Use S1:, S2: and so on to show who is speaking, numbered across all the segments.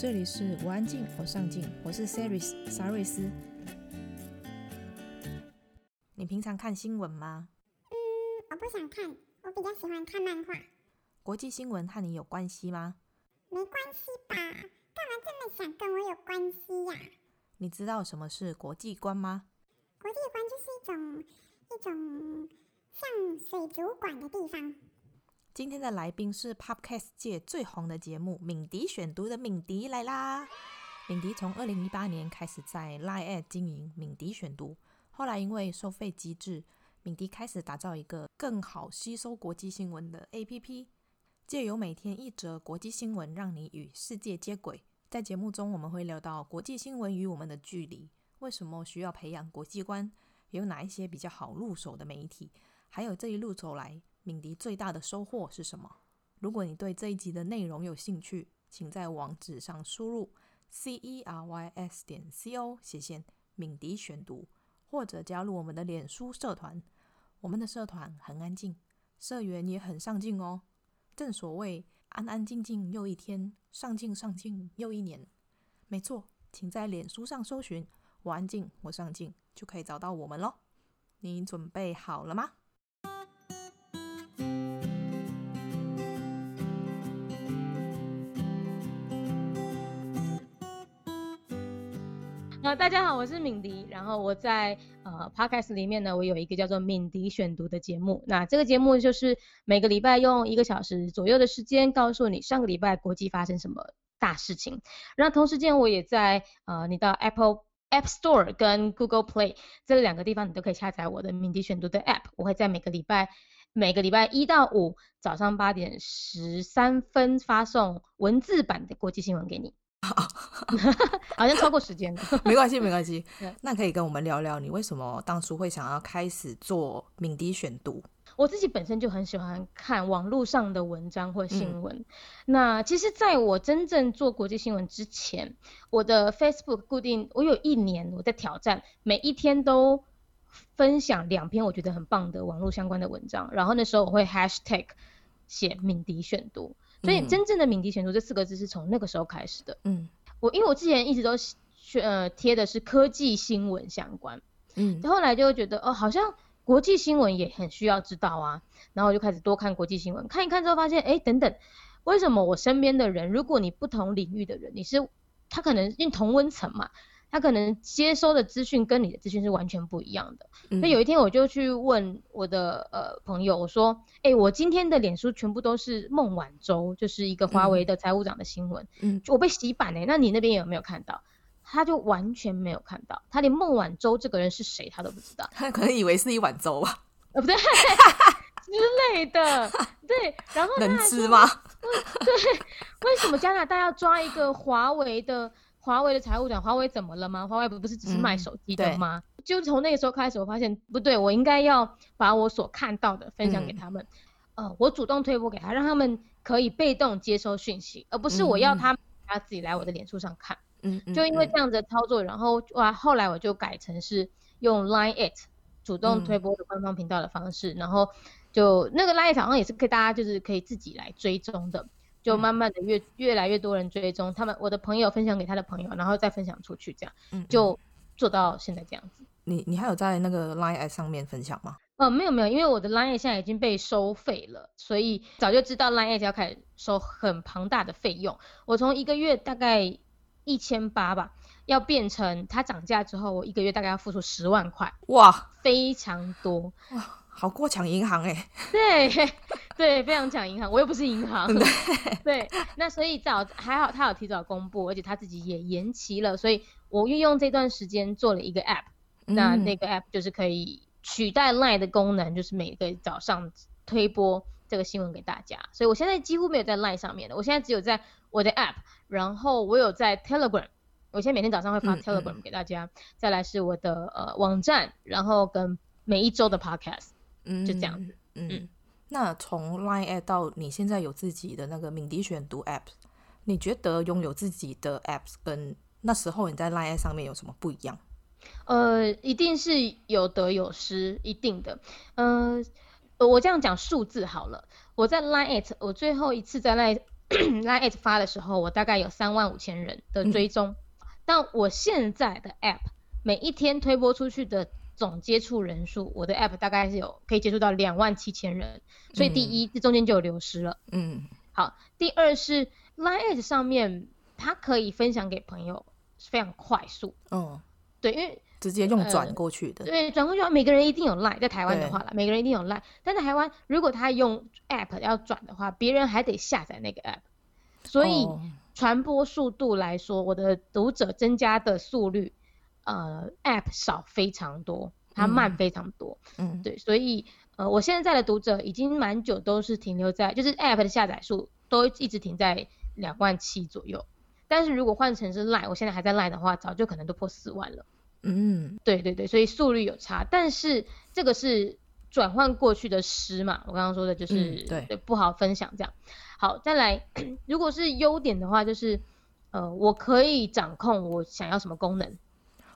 S1: 这里是我安静，我上进，我是 Saris 沙瑞斯。你平常看新闻吗？
S2: 嗯，我不想看，我比较喜欢看漫画。
S1: 国际新闻和你有关系吗？
S2: 没关系吧？干嘛这么想跟我有关系呀？
S1: 你知道什么是国际观吗？
S2: 国际观就是一种一种像水族馆的地方。
S1: 今天的来宾是 Podcast 界最红的节目《敏迪选读》的敏迪来啦！敏迪从二零一八年开始在 Line@ 经营《敏迪选读》，后来因为收费机制，敏迪开始打造一个更好吸收国际新闻的 APP，借由每天一则国际新闻，让你与世界接轨。在节目中，我们会聊到国际新闻与我们的距离，为什么需要培养国际观，有哪一些比较好入手的媒体，还有这一路走来。敏迪最大的收获是什么？如果你对这一集的内容有兴趣，请在网址上输入 c e r y s 点 c o 写线敏迪选读，或者加入我们的脸书社团。我们的社团很安静，社员也很上进哦。正所谓安安静静又一天，上进上进又一年。没错，请在脸书上搜寻“我安静我上进”，就可以找到我们喽。你准备好了吗？
S3: 大家好，我是敏迪。然后我在呃 Podcast 里面呢，我有一个叫做敏迪选读的节目。那这个节目就是每个礼拜用一个小时左右的时间，告诉你上个礼拜国际发生什么大事情。然后同时间我也在呃，你到 Apple App Store 跟 Google Play 这两个地方，你都可以下载我的敏迪选读的 App。我会在每个礼拜每个礼拜一到五早上八点十三分发送文字版的国际新闻给你。好，好像超过时间了。
S1: 没关系，没关系。那可以跟我们聊聊，你为什么当初会想要开始做敏迪选读？
S3: 我自己本身就很喜欢看网络上的文章或新闻。嗯、那其实，在我真正做国际新闻之前，我的 Facebook 固定，我有一年我在挑战，每一天都分享两篇我觉得很棒的网络相关的文章。然后那时候我会 Hashtag 写敏迪选读。所以真正的敏迪选读这四个字是从那个时候开始的。嗯，我因为我之前一直都呃贴的是科技新闻相关，嗯，后来就觉得哦，好像国际新闻也很需要知道啊，然后我就开始多看国际新闻，看一看之后发现，哎，等等，为什么我身边的人，如果你不同领域的人，你是他可能因为同温层嘛。他可能接收的资讯跟你的资讯是完全不一样的。那、嗯、有一天我就去问我的呃朋友，我说：“哎、欸，我今天的脸书全部都是孟晚舟，就是一个华为的财务长的新闻。嗯，我被洗版哎、欸，那你那边有没有看到？”他就完全没有看到，他连孟晚舟这个人是谁他都不知道。
S1: 他可能以为是一碗粥吧？
S3: 呃，不对，之类的。对，然后
S1: 能吃吗？
S3: 对，为什么加拿大要抓一个华为的？华为的财务长，华为怎么了吗？华为不不是只是卖手机的吗？嗯、就从那个时候开始，我发现不对，我应该要把我所看到的分享给他们。嗯、呃，我主动推播给他，让他们可以被动接收讯息，而不是我要他他自己来我的脸书上看。嗯，就因为这样子的操作，然后哇，后来我就改成是用 Line It 主动推播的官方频道的方式，嗯、然后就那个 Line@ 好像也是可以大家就是可以自己来追踪的。就慢慢的越越来越多人追踪他们，我的朋友分享给他的朋友，然后再分享出去，这样，嗯，就做到现在这样子。
S1: 你你还有在那个 Line 上面分享吗？
S3: 呃，没有没有，因为我的 Line 现在已经被收费了，所以早就知道 Line 要开始收很庞大的费用。我从一个月大概一千八吧，要变成它涨价之后，我一个月大概要付出十万块，哇，非常多。哇
S1: 好过抢银行哎，
S3: 对 对，非常抢银行，我又不是银行，对。对，那所以早还好，他有提早公布，而且他自己也延期了，所以我运用这段时间做了一个 app，、嗯、那那个 app 就是可以取代 line 的功能，就是每个早上推播这个新闻给大家，所以我现在几乎没有在 Line 上面的，我现在只有在我的 App，然后我有在 Telegram，我现在每天早上会发 Telegram 给大家，嗯嗯、再来是我的呃网站，然后跟每一周的 Podcast，嗯，就这样子，嗯。嗯
S1: 那从 Line App 到你现在有自己的那个敏迪选读 App，你觉得拥有自己的 Apps 跟那时候你在 Line App 上面有什么不一样？
S3: 呃，一定是有得有失，一定的。嗯、呃，我这样讲数字好了。我在 Line App，我最后一次在 Line Line App 发的时候，我大概有三万五千人的追踪。嗯、但我现在的 App 每一天推播出去的。总接触人数，我的 app 大概是有可以接触到两万七千人，所以第一，这中间就有流失了。嗯，好，第二是 Line@ 上面它可以分享给朋友，非常快速。哦，对，因为
S1: 直接用转过去的。
S3: 呃、对，转过去，每个人一定有 Line，在台湾的话啦，每个人一定有 Line，但在台湾，如果他用 app 要转的话，别人还得下载那个 app，所以传播速度来说，我的读者增加的速率。呃，App 少非常多，它慢非常多。嗯，对，所以呃，我现在的读者已经蛮久都是停留在，就是 App 的下载数都一直停在两万七左右。但是如果换成是 Line，我现在还在 Line 的话，早就可能都破四万了。嗯，对对对，所以速率有差，但是这个是转换过去的失嘛，我刚刚说的就是、嗯、对，对不好分享这样。好，再来，如果是优点的话，就是呃，我可以掌控我想要什么功能。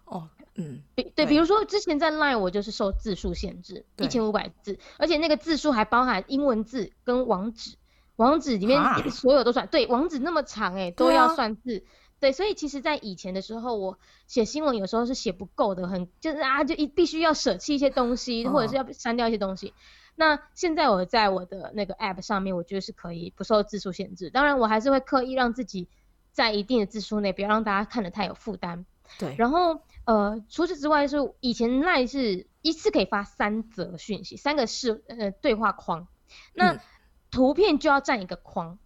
S3: 哦，嗯，比对，对比如说之前在 Line 我就是受字数限制，一千五百字，而且那个字数还包含英文字跟网址，网址里面 所有都算，啊、对，网址那么长哎，都要算字，对，所以其实，在以前的时候，我写新闻有时候是写不够的，很就是啊，就一必须要舍弃一些东西，或者是要删掉一些东西。哦、那现在我在我的那个 App 上面，我觉得是可以不受字数限制，当然我还是会刻意让自己在一定的字数内，不要让大家看得太有负担。对，然后。呃，除此之外是以前 LINE 是一次可以发三则讯息，三个是呃对话框，那图片就要占一个框，嗯、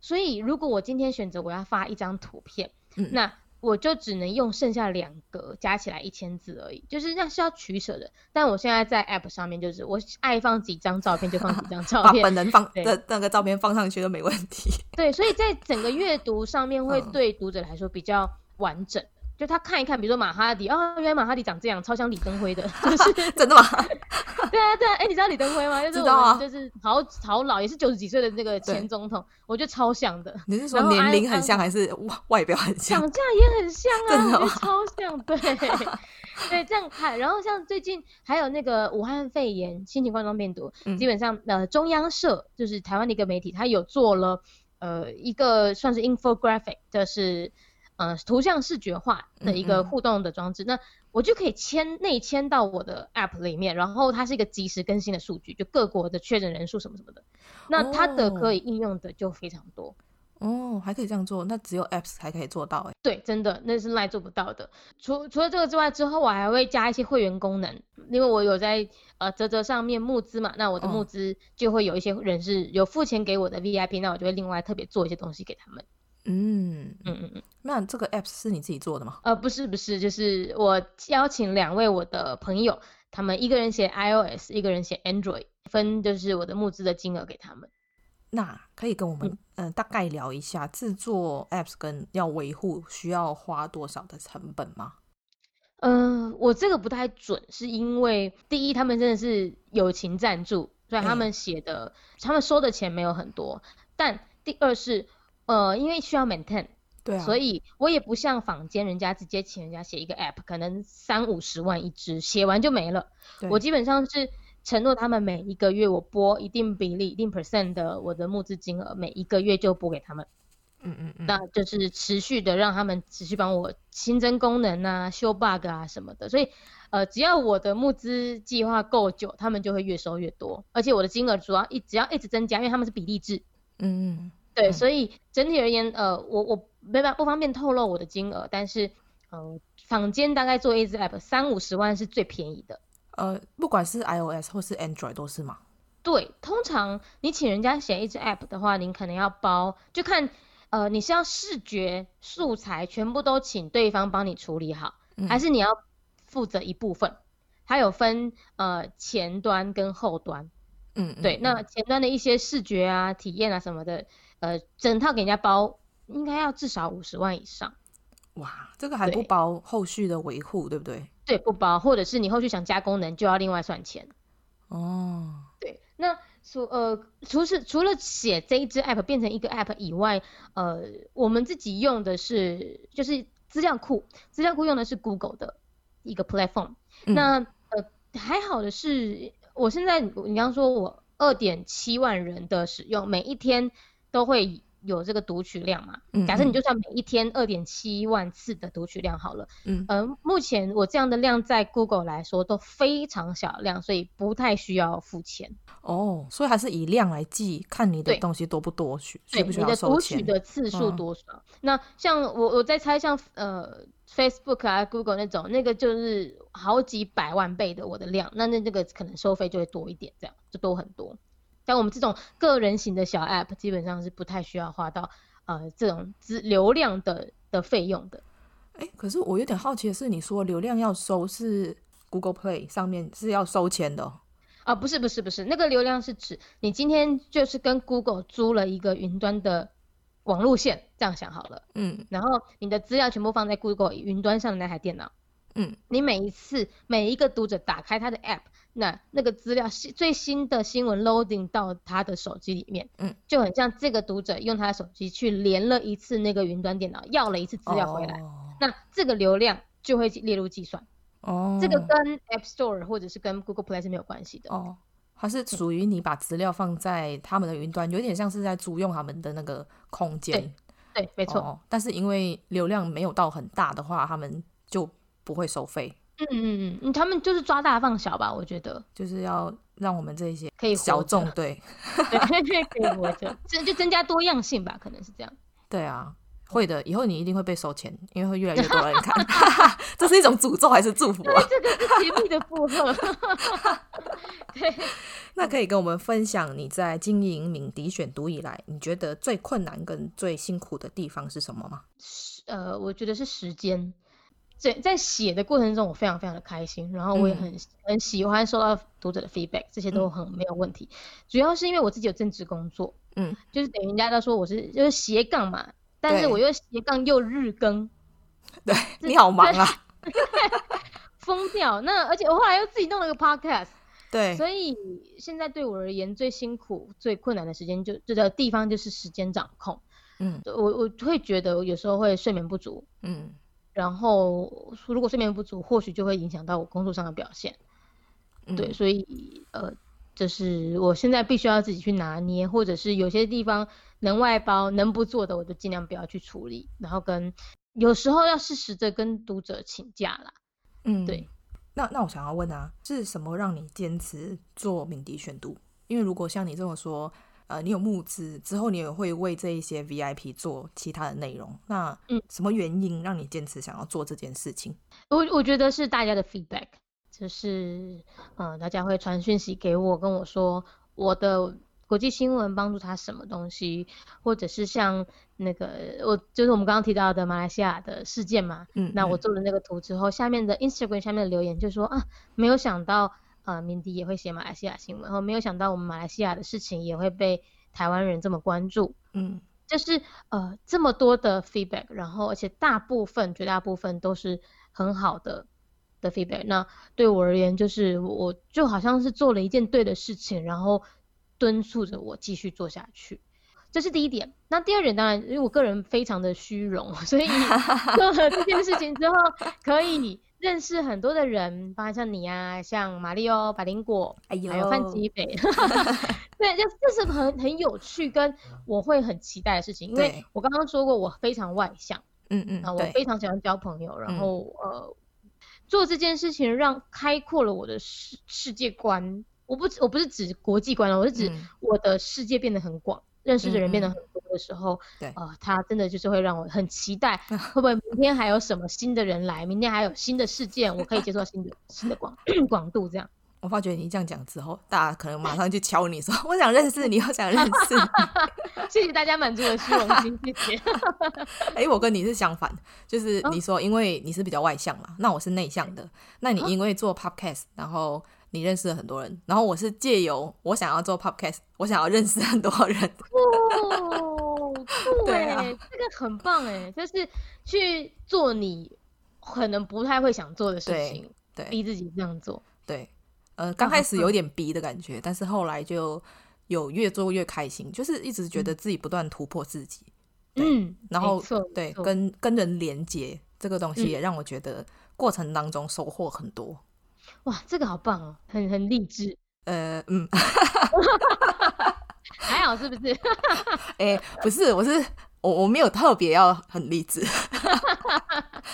S3: 所以如果我今天选择我要发一张图片，嗯、那我就只能用剩下两格加起来一千字而已，就是那是要取舍的。但我现在在 App 上面，就是我爱放几张照片就放几张照 片，
S1: 把本人放的对那个照片放上去都没问题。
S3: 对，所以在整个阅读上面 会对读者来说比较完整。就他看一看，比如说马哈迪，哦，原来马哈迪长这样，超像李登辉的，就是
S1: 真的吗？
S3: 对啊，对啊，哎、欸，你知道李登辉吗？就是我们就是好好老，也是九十几岁的那个前总统，我觉得超像的。
S1: 你是说年龄很像，还是外表很像？
S3: 长相也很像啊，我觉得超像，对，对，这样看。然后像最近还有那个武汉肺炎新型冠状病毒，嗯、基本上呃中央社就是台湾的一个媒体，它有做了呃一个算是 infographic，就是。呃，图像视觉化的一个互动的装置，嗯嗯，那我就可以迁内迁到我的 App 里面，然后它是一个及时更新的数据，就各国的确诊人数什么什么的，那它的可以应用的就非常多。
S1: 哦，还可以这样做，那只有 Apps 才可以做到哎。
S3: 对，真的，那是 Line 做不到的。除除了这个之外，之后我还会加一些会员功能，因为我有在呃泽泽上面募资嘛，那我的募资就会有一些人是有付钱给我的 VIP，那我就会另外特别做一些东西给他们。
S1: 嗯嗯嗯嗯，那这个 app 是你自己做的吗？
S3: 呃，不是不是，就是我邀请两位我的朋友，他们一个人写 iOS，一个人写 Android，分就是我的募资的金额给他们。
S1: 那可以跟我们嗯、呃、大概聊一下制作 apps 跟要维护需要花多少的成本吗？
S3: 嗯、呃，我这个不太准，是因为第一他们真的是友情赞助，所以他们写的、欸、他们收的钱没有很多，但第二是。呃，因为需要 maintain，对啊，所以我也不像坊间人家直接请人家写一个 app，可能三五十万一支，写完就没了。对我基本上是承诺他们每一个月我拨一定比例、一定 percent 的我的募资金额，每一个月就拨给他们。嗯嗯嗯，那就是持续的让他们持续帮我新增功能啊、修 bug 啊什么的。所以呃，只要我的募资计划够久，他们就会越收越多，而且我的金额主要一只要一直增加，因为他们是比例制。嗯嗯。对，所以整体而言，呃，我我没办法不方便透露我的金额，但是，呃，坊间大概做一支 app 三五十万是最便宜的。
S1: 呃，不管是 iOS 或是 Android 都是吗？
S3: 对，通常你请人家写一支 app 的话，您可能要包，就看，呃，你是要视觉素材全部都请对方帮你处理好，嗯、还是你要负责一部分？它有分呃前端跟后端。嗯，对，那前端的一些视觉啊、体验啊什么的，呃，整套给人家包，应该要至少五十万以上。
S1: 哇，这个还不包后续的维护，对，不对？
S3: 对，不包，或者是你后续想加功能，就要另外算钱。
S1: 哦，
S3: 对，那除呃，除是除了写这一支 app 变成一个 app 以外，呃，我们自己用的是就是资料库，资料库用的是 Google 的一个 platform。嗯、那呃，还好的是，我现在你刚刚说我二点七万人的使用，每一天都会。有这个读取量嘛？嗯，假设你就算每一天二点七万次的读取量好了，嗯，呃，目前我这样的量在 Google 来说都非常小量，所以不太需要付钱。
S1: 哦，所以还是以量来计，看你的东西多不多，需需不需要？
S3: 你的读取的次数多少？嗯、那像我我在猜，像呃 Facebook 啊 Google 那种，那个就是好几百万倍的我的量，那那这个可能收费就会多一点，这样就多很多。像我们这种个人型的小 app，基本上是不太需要花到呃这种资流量的的费用的。
S1: 哎、欸，可是我有点好奇的是，你说流量要收是 Google Play 上面是要收钱的？
S3: 啊，不是不是不是，那个流量是指你今天就是跟 Google 租了一个云端的网路线，这样想好了。嗯，然后你的资料全部放在 Google 云端上的那台电脑。嗯，你每一次每一个读者打开他的 app。那那个资料新最新的新闻 loading 到他的手机里面，嗯，就很像这个读者用他的手机去连了一次那个云端电脑，要了一次资料回来，哦，那这个流量就会列入计算。哦，这个跟 App Store 或者是跟 Google Play 是没有关系的。哦，
S1: 它是属于你把资料放在他们的云端，有点像是在租用他们的那个空间。
S3: 对，对，没错。
S1: 哦，但是因为流量没有到很大的话，他们就不会收费。
S3: 嗯嗯嗯，他们就是抓大放小吧，我觉得
S1: 就是要让我们这些
S3: 可以
S1: 小众对，
S3: 对，可以活着，这就增加多样性吧，可能是这样。
S1: 对啊，会的，以后你一定会被收钱，因为会越来越多人看。这是一种诅咒还是祝福啊？
S3: 这个是甜蜜的负荷。对，
S1: 那可以跟我们分享你在经营敏迪选读以来，你觉得最困难跟最辛苦的地方是什么吗？
S3: 呃，我觉得是时间。在在写的过程中，我非常非常的开心，然后我也很、嗯、很喜欢收到读者的 feedback，这些都很没有问题。嗯、主要是因为我自己有正职工作，嗯，就是等于人家都说我是就是斜杠嘛，但是我又斜杠又日更，
S1: 对，你好忙啊，
S3: 疯掉。那而且我后来又自己弄了一个 podcast，
S1: 对，
S3: 所以现在对我而言最辛苦、最困难的时间就这个地方就是时间掌控。嗯，我我会觉得有时候会睡眠不足，嗯。然后，如果睡眠不足，或许就会影响到我工作上的表现。嗯、对，所以呃，就是我现在必须要自己去拿捏，或者是有些地方能外包、能不做的，我就尽量不要去处理。然后跟有时候要适时的跟读者请假啦。嗯，对。
S1: 那那我想要问啊，是什么让你坚持做敏迪选读？因为如果像你这么说。呃，你有募资之后，你也会为这一些 VIP 做其他的内容。那嗯，什么原因让你坚持想要做这件事情？
S3: 我我觉得是大家的 feedback，就是嗯，大家会传讯息给我，跟我说我的国际新闻帮助他什么东西，或者是像那个我就是我们刚刚提到的马来西亚的事件嘛。嗯，那我做了那个图之后，下面的 Instagram 下面的留言就说啊，没有想到。呃，敏迪也会写马来西亚新闻，然后没有想到我们马来西亚的事情也会被台湾人这么关注，嗯，就是呃这么多的 feedback，然后而且大部分绝大部分都是很好的的 feedback，那对我而言就是我就好像是做了一件对的事情，然后敦促着我继续做下去，这是第一点。那第二点当然，因为我个人非常的虚荣，所以做了这件事情之后可以。认识很多的人，包括像你啊，像马里奥、百灵果，哎，还有范吉北，对，就这是很很有趣，跟我会很期待的事情。因为我刚刚说过，我非常外向，嗯嗯，啊，我非常喜欢交朋友，然后呃，做这件事情让开阔了我的世世界观。我不我不是指国际观，我是指我的世界变得很广。认识的人变得很多的时候，嗯、对，呃，他真的就是会让我很期待，会不会明天还有什么新的人来，明天还有新的事件，我可以接受新的新的广 广度这样。
S1: 我发觉你这样讲之后，大家可能马上就敲你说，我想认识你，我想认识你。
S3: 谢谢大家满足我虚荣心，谢谢。
S1: 哎、欸，我跟你是相反，就是你说因为你是比较外向嘛，那我是内向的，那你因为做 podcast，然后。你认识了很多人，然后我是借由我想要做 podcast，我想要认识很多人。
S3: 哦，对，
S1: 啊、
S3: 这个很棒哎，就是去做你可能不太会想做的事情，
S1: 对，
S3: 逼自己这样做。
S1: 对，呃，刚开始有点逼的感觉，啊、但是后来就有越做越开心，就是一直觉得自己不断突破自己。嗯，然后对，跟跟人连接这个东西也让我觉得过程当中收获很多。
S3: 哇，这个好棒哦，很很励志。
S1: 呃，嗯，
S3: 还好是不是？
S1: 哎、欸，不是，我是我我没有特别要很励志，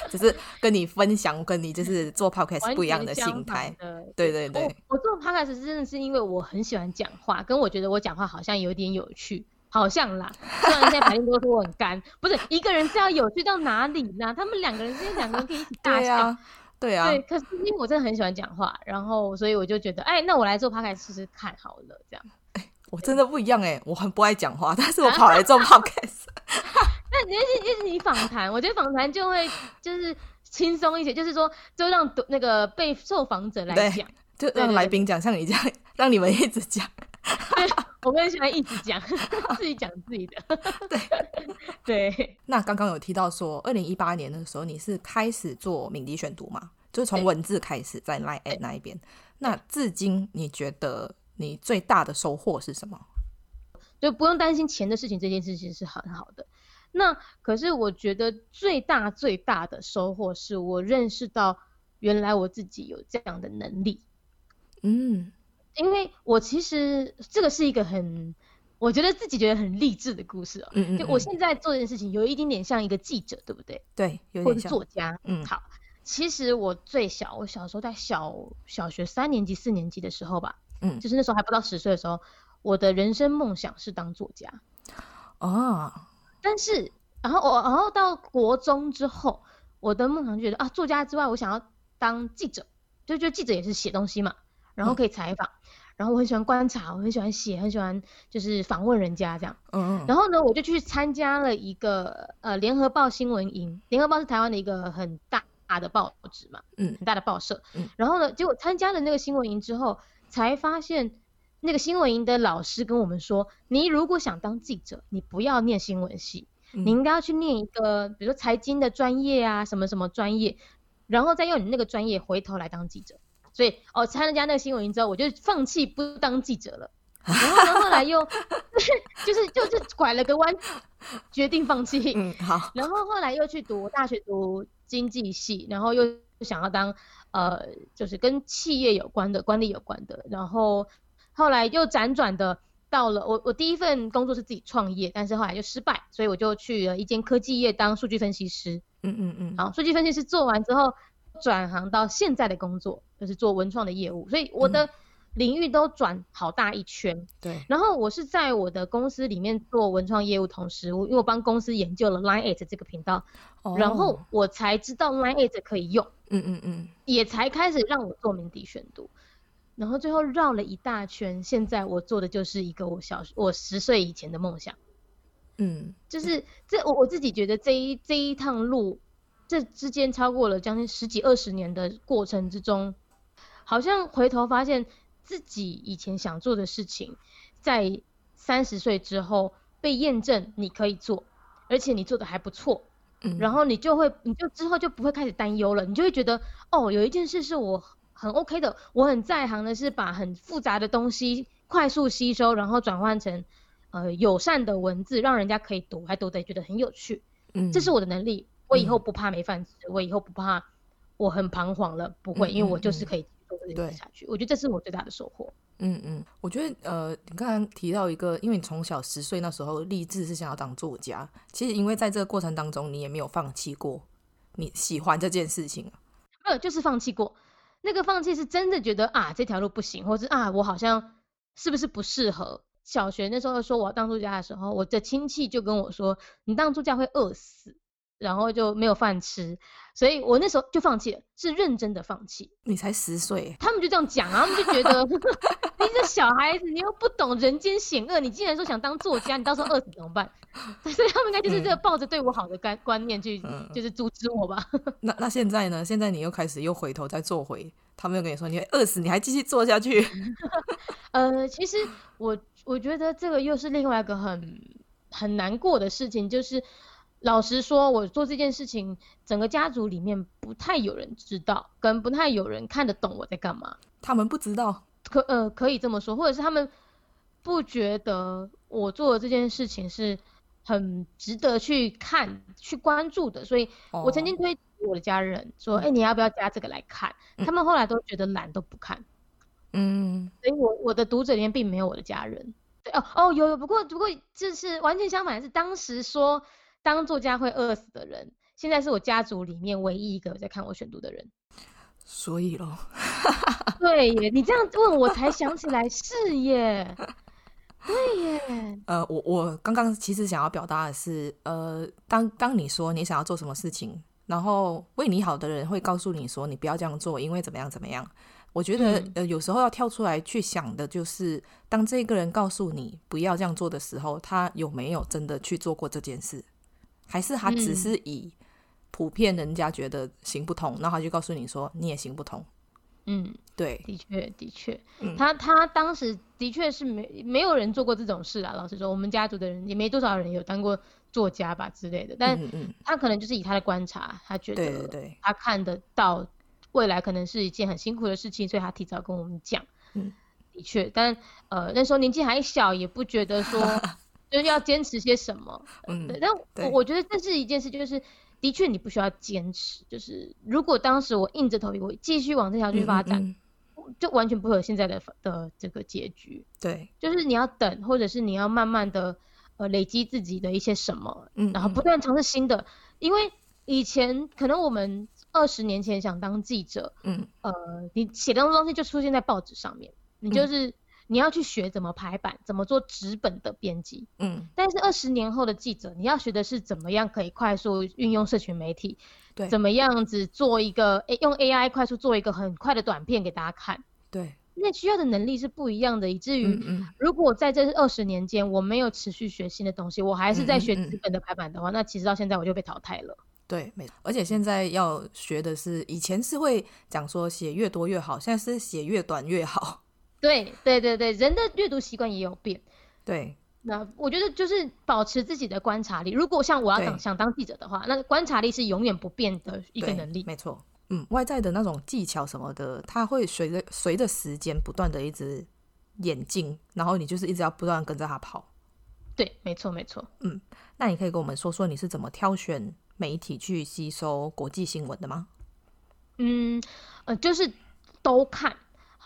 S1: 只是跟你分享，跟你就是做 podcast 不一样的心态。对对对，
S3: 我，我做 podcast 真的是因为我很喜欢讲话，跟我觉得我讲话好像有点有趣。好像啦，虽然现在白天都说我很干，不是一个人是要有趣到哪里呢？他们两个人，之间两个人可以一起大笑，啊，
S1: 对啊。
S3: 对，可是因为我真的很喜欢讲话，然后所以我就觉得，哎，那我来做 podcast 试试看好了，这样。
S1: 哎，我真的不一样哎，我很不爱讲话，但是我跑来做 podcast。
S3: 那你访谈，我觉得访谈就会就是轻松一些，就是说就让那个被受访者来讲，
S1: 就让来宾讲，像你这样，让你们一直讲。
S3: 对，我们喜欢一直讲，自己讲自己的。对对。
S1: 那刚刚有提到说，二零一八年的时候你是开始做敏迪选读嘛？就是从文字开始在 LINE@ at 那一边。那至今你觉得你最大的收获是什么？
S3: 就不用担心钱的事情，这件事情是很好的。那可是我觉得最大最大的收获是我认识到，原来我自己有这样的能力。嗯。因为我其实这个是一个很，我觉得自己觉得很励志的故事哦。嗯，嗯嗯。就我现在做这件事情，有一点点像一个记者，对不对？
S1: 对，有点像。
S3: 或者作家。嗯。好，其实我最小，我小时候在小小学三年级、四年级的时候吧，嗯，就是那时候还不到十岁的时候，我的人生梦想是当作家。哦。但是，然后我，然后到国中之后，我的梦想就觉得啊，作家之外，我想要当记者，就就记者也是写东西嘛。然后可以采访，嗯、然后我很喜欢观察，我很喜欢写，很喜欢就是访问人家这样。嗯嗯。然后呢，我就去参加了一个呃联合报新闻营，联合报是台湾的一个很大的报纸嘛，嗯，很大的报社。嗯。然后呢，结果参加了那个新闻营之后，才发现那个新闻营的老师跟我们说，你如果想当记者，你不要念新闻系，嗯、你应该要去念一个比如说财经的专业啊，什么什么专业，然后再用你那个专业回头来当记者。所以，哦，参加那个新闻营之后，我就放弃不当记者了。然后呢，后来又 就是就是拐了个弯，决定放弃。嗯，好。然后后来又去读大学读经济系，然后又想要当呃，就是跟企业有关的、管理有关的。然后后来又辗转的到了我我第一份工作是自己创业，但是后来就失败，所以我就去了一间科技业当数据分析师。嗯嗯嗯。好，数据分析师做完之后。转行到现在的工作，就是做文创的业务，所以我的领域都转好大一圈。嗯、对，然后我是在我的公司里面做文创业务，同时我因为我帮公司研究了 LINE@ It 这个频道，哦、然后我才知道 LINE@ It 可以用。嗯嗯嗯，也才开始让我做敏迪选读，然后最后绕了一大圈，现在我做的就是一个我小我十岁以前的梦想。嗯，就是这我我自己觉得这一这一趟路。这之间超过了将近十几二十年的过程之中，好像回头发现自己以前想做的事情，在三十岁之后被验证你可以做，而且你做的还不错，嗯，然后你就会，你就之后就不会开始担忧了，你就会觉得，哦，有一件事是我很 OK 的，我很在行的是把很复杂的东西快速吸收，然后转换成呃友善的文字，让人家可以读，还读得觉得很有趣，嗯，这是我的能力。我以后不怕没饭吃，嗯、我以后不怕我很彷徨了，不会，嗯、因为我就是可以做这件事下去。我觉得这是我最大的收获。
S1: 嗯嗯，我觉得呃，你刚刚提到一个，因为你从小十岁那时候立志是想要当作家，其实因为在这个过程当中，你也没有放弃过你喜欢这件事情。
S3: 没有，就是放弃过。那个放弃是真的觉得啊，这条路不行，或是啊，我好像是不是不适合。小学那时候说我要当作家的时候，我的亲戚就跟我说，你当作家会饿死。然后就没有饭吃，所以我那时候就放弃了，是认真的放弃。
S1: 你才十岁，
S3: 他们就这样讲啊，他们就觉得 你这小孩子，你又不懂人间险恶，你既然说想当作家，你到时候饿死怎么办？所以他们应该就是这个抱着对我好的观观念去，嗯、就是阻止我吧。
S1: 那那现在呢？现在你又开始又回头再做回，他们又跟你说你会饿死，你还继续做下去？
S3: 呃，其实我我觉得这个又是另外一个很很难过的事情，就是。老实说，我做这件事情，整个家族里面不太有人知道，跟不太有人看得懂我在干嘛。
S1: 他们不知道，
S3: 可呃可以这么说，或者是他们不觉得我做的这件事情是很值得去看、去关注的。所以我曾经推我的家人说：“哎、哦欸，你要不要加这个来看？”嗯、他们后来都觉得懒，都不看。嗯，所以我我的读者里面并没有我的家人。对哦哦，有有，不过不过就是完全相反，是当时说。当作家会饿死的人，现在是我家族里面唯一一个在看我选读的人。
S1: 所以咯，
S3: 对耶，你这样问我才想起来是耶，对耶。
S1: 呃，我我刚刚其实想要表达的是，呃，当当你说你想要做什么事情，然后为你好的人会告诉你说你不要这样做，因为怎么样怎么样。我觉得、嗯、呃，有时候要跳出来去想的就是，当这个人告诉你不要这样做的时候，他有没有真的去做过这件事？还是他只是以普遍人家觉得行不通，嗯、然后他就告诉你说你也行不通。嗯，对，
S3: 的确的确，嗯、他他当时的确是没没有人做过这种事啊。老实说，我们家族的人也没多少人有当过作家吧之类的。但他可能就是以他的观察，他觉得他看得到未来可能是一件很辛苦的事情，所以他提早跟我们讲。嗯，的确，但呃那时候年纪还小，也不觉得说。就是要坚持些什么，嗯，对，但我我觉得这是一件事，就是的确你不需要坚持，就是如果当时我硬着头皮，我继续往这条去发展，嗯嗯、就完全不会有现在的的这个结局。对，就是你要等，或者是你要慢慢的呃累积自己的一些什么，嗯，然后不断尝试新的，因为以前可能我们二十年前想当记者，嗯，呃，你写的东西就出现在报纸上面，你就是。嗯你要去学怎么排版，怎么做纸本的编辑，嗯，但是二十年后的记者，你要学的是怎么样可以快速运用社群媒体，对，怎么样子做一个诶用 AI 快速做一个很快的短片给大家看，对，那需要的能力是不一样的，以至于，如果在这二十年间我没有持续学新的东西，我还是在学纸本的排版的话，嗯嗯，那其实到现在我就被淘汰了。
S1: 对，没错，而且现在要学的是，以前是会讲说写越多越好，现在是写越短越好。
S3: 对对对对，人的阅读习惯也有变。
S1: 对，
S3: 那我觉得就是保持自己的观察力。如果像我要当想当记者的话，那观察力是永远不变的一个能力。
S1: 没错，嗯，外在的那种技巧什么的，它会随着随着时间不断的一直演进，然后你就是一直要不断跟着它跑。
S3: 对，没错没错。
S1: 嗯，那你可以跟我们说说你是怎么挑选媒体去吸收国际新闻的吗？
S3: 嗯，呃，就是都看。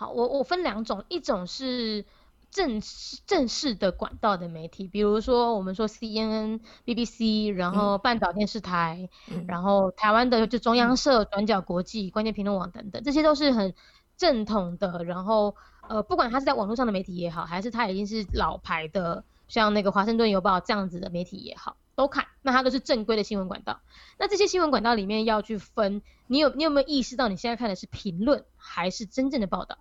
S3: 好，我我分两种，一种是正正式的管道的媒体，比如说我们说 CNN、BBC，然后半岛电视台，嗯、然后台湾的就中央社、转角国际、关键评论网等等，这些都是很正统的。然后呃，不管它是在网络上的媒体也好，还是它已经是老牌的，像那个华盛顿邮报这样子的媒体也好，都看，那它都是正规的新闻管道。那这些新闻管道里面要去分，你有你有没有意识到你现在看的是评论还是真正的报道？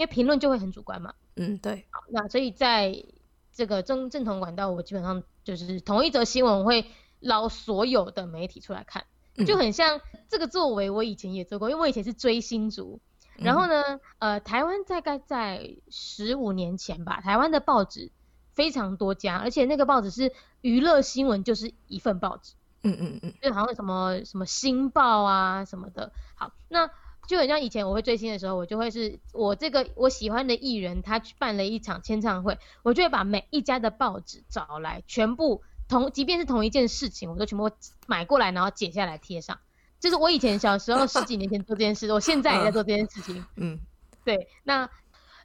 S3: 因为评论就会很主观嘛，嗯，对，好，那所以在这个正正统管道，我基本上就是同一则新闻我会捞所有的媒体出来看，就很像这个作为我以前也做过，因为我以前是追星族，然后呢，呃，台湾大概在十五年前吧，台湾的报纸非常多家，而且那个报纸是娱乐新闻就是一份报纸，嗯嗯嗯，就好像什么什么星报啊什么的，好，那。就很像以前我会追星的时候，我就会是我这个我喜欢的艺人，他去办了一场签唱会，我就会把每一家的报纸找来，全部同，即便是同一件事情，我都全部买过来，然后剪下来贴上。就是我以前小时候十几年前做这件事，我现在也在做这件事情。嗯，对。那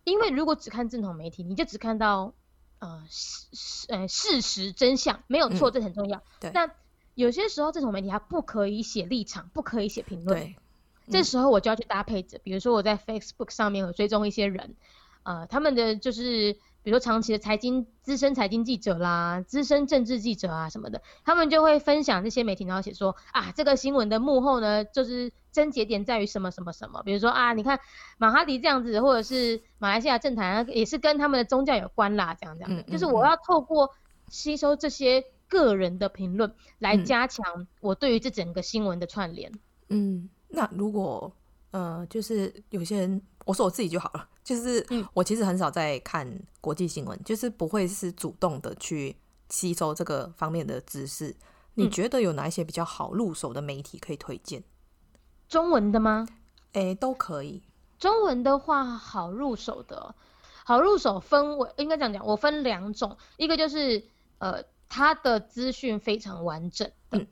S3: 因为如果只看正统媒体，你就只看到呃事呃事实真相，没有错，这很重要。对。但有些时候正统媒体它不可以写立场，不可以写评论。对。这时候我就要去搭配着，比如说我在 Facebook 上面有追踪一些人，呃，他们的就是比如说长期的财经资深财经记者啦、资深政治记者啊什么的，他们就会分享这些媒体，然后写说啊，这个新闻的幕后呢，就是症结点在于什么什么什么，比如说啊，你看马哈迪这样子，或者是马来西亚政坛也是跟他们的宗教有关啦，这样这样，就是我要透过吸收这些个人的评论来加强我对于这整个新闻的串联。
S1: 嗯，那如果呃，就是有些人。我说我自己就好了，就是我其实很少在看国际新闻，嗯，就是不会是主动的去吸收这个方面的知识。你觉得有哪一些比较好入手的媒体可以推荐？
S3: 中文的吗？
S1: 诶，都可以。
S3: 中文的话，好入手的，好入手分为应该这样讲，我分两种，一个就是呃，它的资讯非常完整，嗯，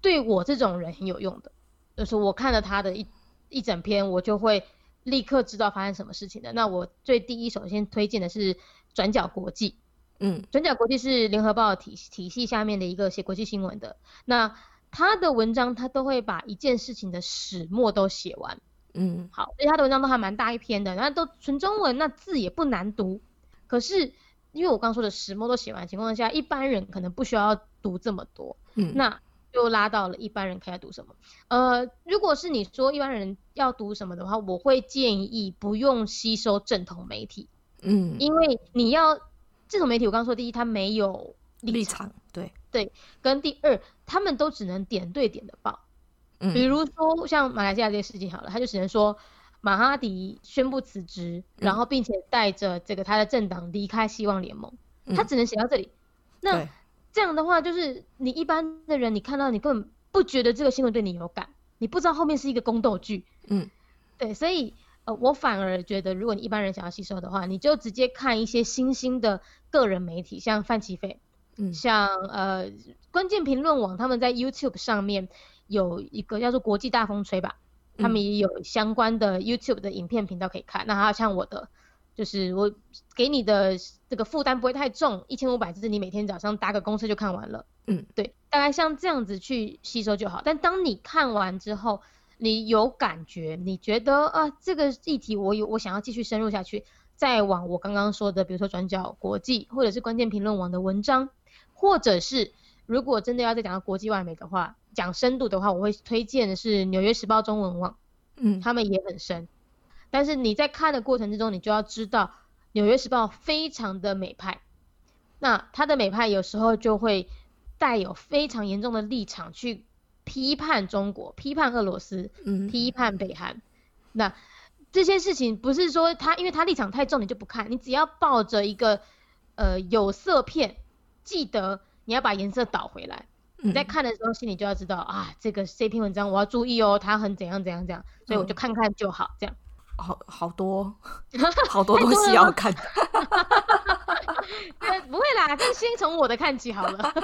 S3: 对我这种人很有用的，就是我看了他的一一整篇，我就会。立刻知道发生什么事情的。那我最第一首先推荐的是转角国际，嗯，转角国际是联合报体体系下面的一个写国际新闻的。那他的文章他都会把一件事情的始末都写完，嗯，好，所以他的文章都还蛮大一篇的，然后都纯中文，那字也不难读。可是因为我刚说的始末都写完情况下，一般人可能不需要读这么多，嗯，那。就拉到了一般人可以读什么？呃，如果是你说一般人要读什么的话，我会建议不用吸收正统媒体，嗯，因为你要正统媒体，我刚刚说第一，它没有立场，对。对，跟第二，他们都只能点对点的报，嗯，比如说像马来西亚这些事情好了，他就只能说马哈迪宣布辞职，嗯，然后并且带着这个他的政党离开希望联盟，他只能写到这里，嗯，那。这样的话，就是你一般的人，你看到你根本不觉得这个新闻对你有感，你不知道后面是一个宫斗剧。嗯，对，所以呃，我反而觉得，如果你一般人想要吸收的话，你就直接看一些新兴的个人媒体，像范琪斐，嗯，像呃关键评论网，他们在 YouTube 上面有一个叫做国际大风吹吧，他们也有相关的 YouTube 的影片频道可以看。那还有像我的。就是我给你的这个负担不会太重，一千五百字你每天早上搭个公车就看完了。嗯，对，大概像这样子去吸收就好。但当你看完之后，你有感觉，你觉得啊这个议题我有我想要继续深入下去，再往我刚刚说的，比如说转角国际或者是关键评论网的文章，或者是如果真的要再讲到国际外媒的话，讲深度的话，我会推荐的是纽约时报中文网，嗯，他们也很深。但是你在看的过程之中，你就要知道，《纽约时报》非常的美派，那他的美派有时候就会带有非常严重的立场去批判中国、批判俄罗斯、批判北韩。那这些事情不是说他因为他立场太重你就不看，你只要抱着一个呃有色片，记得你要把颜色倒回来。你在看的时候心里就要知道啊，这个这篇文章我要注意哦，他很怎样怎样怎样，所以我就看看就好这样。
S1: 好 好多，好多东西要看。
S3: 不会啦，就先从我的看起好了。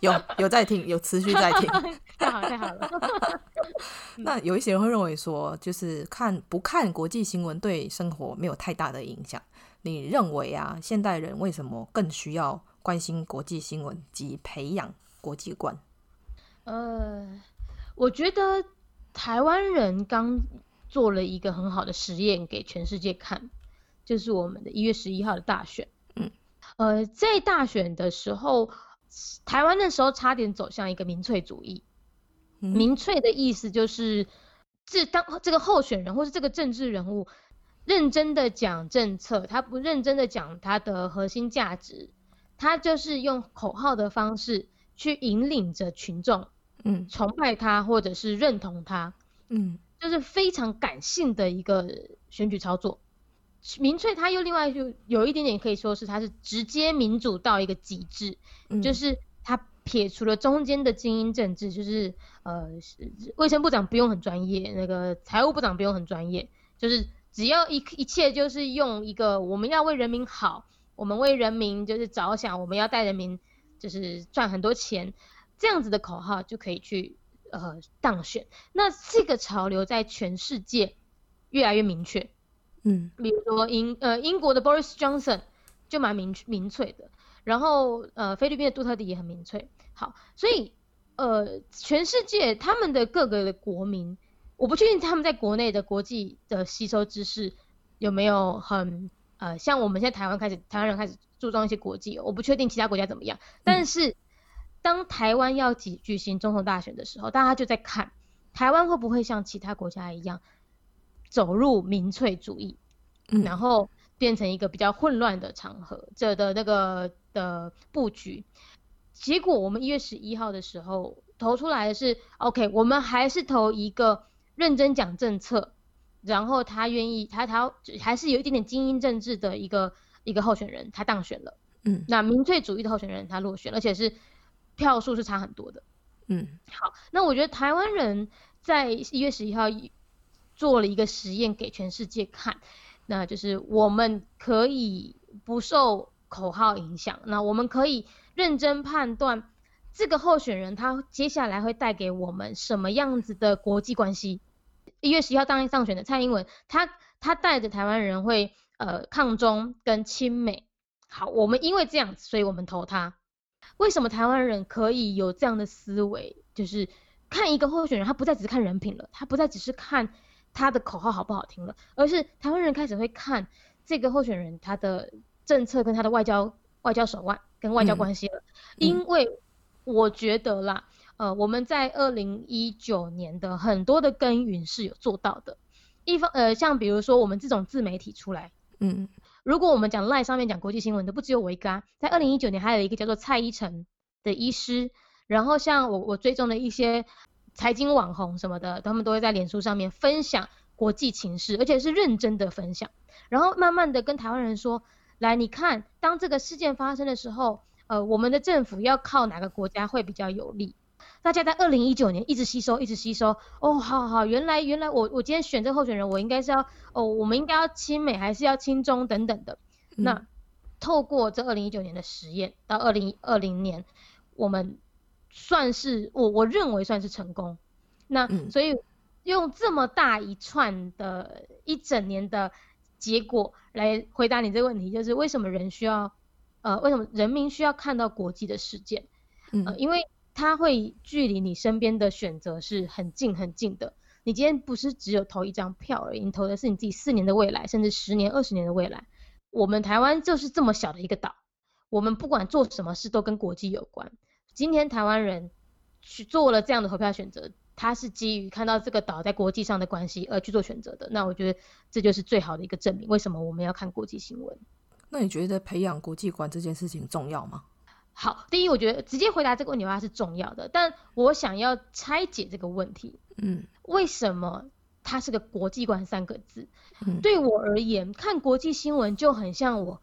S1: 有有在听，有持续在听。
S3: 太好太好了。
S1: 那有一些人会认为说，就是看不看国际新闻对生活没有太大的影响。你认为啊，现代人为什么更需要关心国际新闻及培养国际观？
S3: 呃，我觉得台湾人刚。做了一个很好的实验给全世界看，就是我们的一月十一号的大选。嗯，呃，在大选的时候，台湾那时候差点走向一个民粹主义。嗯、民粹的意思就是，这当这个候选人或是这个政治人物认真的讲政策，他不认真的讲他的核心价值，他就是用口号的方式去引领着群众，嗯，崇拜他或者是认同他，嗯。就是非常感性的一个选举操作，民粹他又另外就有一点点可以说是他是直接民主到一个极致，嗯，就是他撇除了中间的精英政治，就是呃卫生部长不用很专业，那个财务部长不用很专业，就是只要一一切就是用一个我们要为人民好，我们为人民就是着想，我们要带人民就是赚很多钱，这样子的口号就可以去。呃，当选，那这个潮流在全世界越来越明确，嗯，比如说英呃英国的 Boris Johnson 就蛮明民粹的，然后呃菲律宾的杜特地也很民粹，好，所以呃全世界他们的各个的国民，我不确定他们在国内的国际的吸收知识有没有很呃，像我们现在台湾开始，台湾人开始注重一些国际，我不确定其他国家怎么样。但是当台湾要举举行总统大选的时候，大家就在看台湾会不会像其他国家一样走入民粹主义，嗯、然后变成一个比较混乱的场合，这的那个的布局。结果我们一月十一号的时候投出来的是 OK，我们还是投一个认真讲政策，然后他愿意，他他还是有一点点精英政治的一个一个候选人，他当选了。嗯，那民粹主义的候选人他落选，而且是票数是差很多的。嗯，好，那我觉得台湾人在一月十一号做了一个实验给全世界看，那就是我们可以不受口号影响，那我们可以。认真判断这个候选人，他接下来会带给我们什么样子的国际关系？一月十一号当天上选的蔡英文，他他带着台湾人会呃抗中跟亲美。好，我们因为这样子，所以我们投他。为什么台湾人可以有这样的思维？就是看一个候选人，他不再只是看人品了，他不再只是看他的口号好不好听了，而是台湾人开始会看这个候选人他的政策跟他的外交外交手腕。跟外交关系了，嗯，因为我觉得啦，呃，我们在二零一九年的很多的耕耘是有做到的。一方呃，像比如说我们这种自媒体出来，嗯，如果我们讲 LINE 上面讲国际新闻的，不只有我一个啊，在二零一九年还有一个叫做蔡依晨的医师，然后像我我追踪的一些财经网红什么的，他们都会在脸书上面分享国际情势，而且是认真的分享，然后慢慢的跟台湾人说。来，你看，当这个事件发生的时候，呃，我们的政府要靠哪个国家会比较有利？大家在二零一九年一直吸收，一直吸收。哦，好好，原来原来我我今天选这个候选人，我应该是要哦，我们应该要亲美还是要亲中等等的。嗯、那透过这二零一九年的实验，到二零二零年，我们算是我我认为算是成功。那、嗯、所以用这么大一串的一整年的。结果来回答你这个问题，就是为什么人需要，呃，为什么人民需要看到国际的事件？嗯，呃，因为它会距离你身边的选择是很近很近的。你今天不是只有投一张票而已，你投的是你自己四年的未来，甚至十年、二十年的未来。我们台湾就是这么小的一个岛，我们不管做什么事都跟国际有关。今天台湾人去做了这样的投票选择。他是基于看到这个岛在国际上的关系而去做选择的，那我觉得这就是最好的一个证明。为什么我们要看国际新闻？
S1: 那你觉得培养国际观这件事情重要吗？
S3: 好，第一，我觉得直接回答这个问题的话是重要的，但我想要拆解这个问题。嗯，为什么它是个国际观三个字？嗯，对我而言，看国际新闻就很像我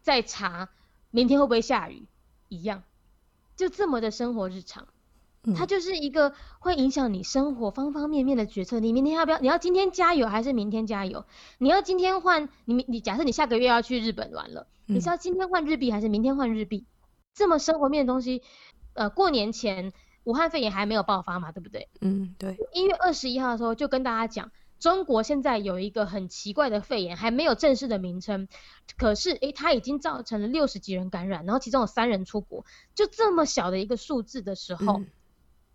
S3: 在查明天会不会下雨一样，就这么的生活日常。它就是一个会影响你生活方方面面的决策。你明天要不要？你要今天加油还是明天加油？你要今天换你你假设你下个月要去日本玩了，你是要今天换日币还是明天换日币？这么生活面的东西，呃，过年前武汉肺炎还没有爆发嘛，对不对？嗯，对。一月二十一号的时候就跟大家讲，中国现在有一个很奇怪的肺炎，还没有正式的名称，可是诶，它已经造成了六十几人感染，然后其中有三人出国，就这么小的一个数字的时候。嗯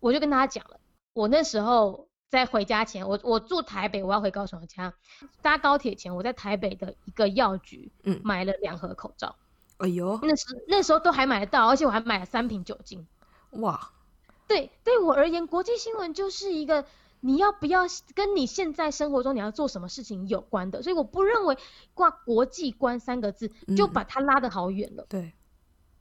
S3: 我就跟大家讲了，我那时候在回家前，我我住台北，我要回高雄的家，搭高铁前，我在台北的一个药局，嗯，买了两盒口罩。哎呦，那时那时候都还买得到，而且我还买了三瓶酒精。哇，对，对我而言，国际新闻就是一个你要不要跟你现在生活中你要做什么事情有关的，所以我不认为挂国际观三个字就把它拉得好远了。嗯，对。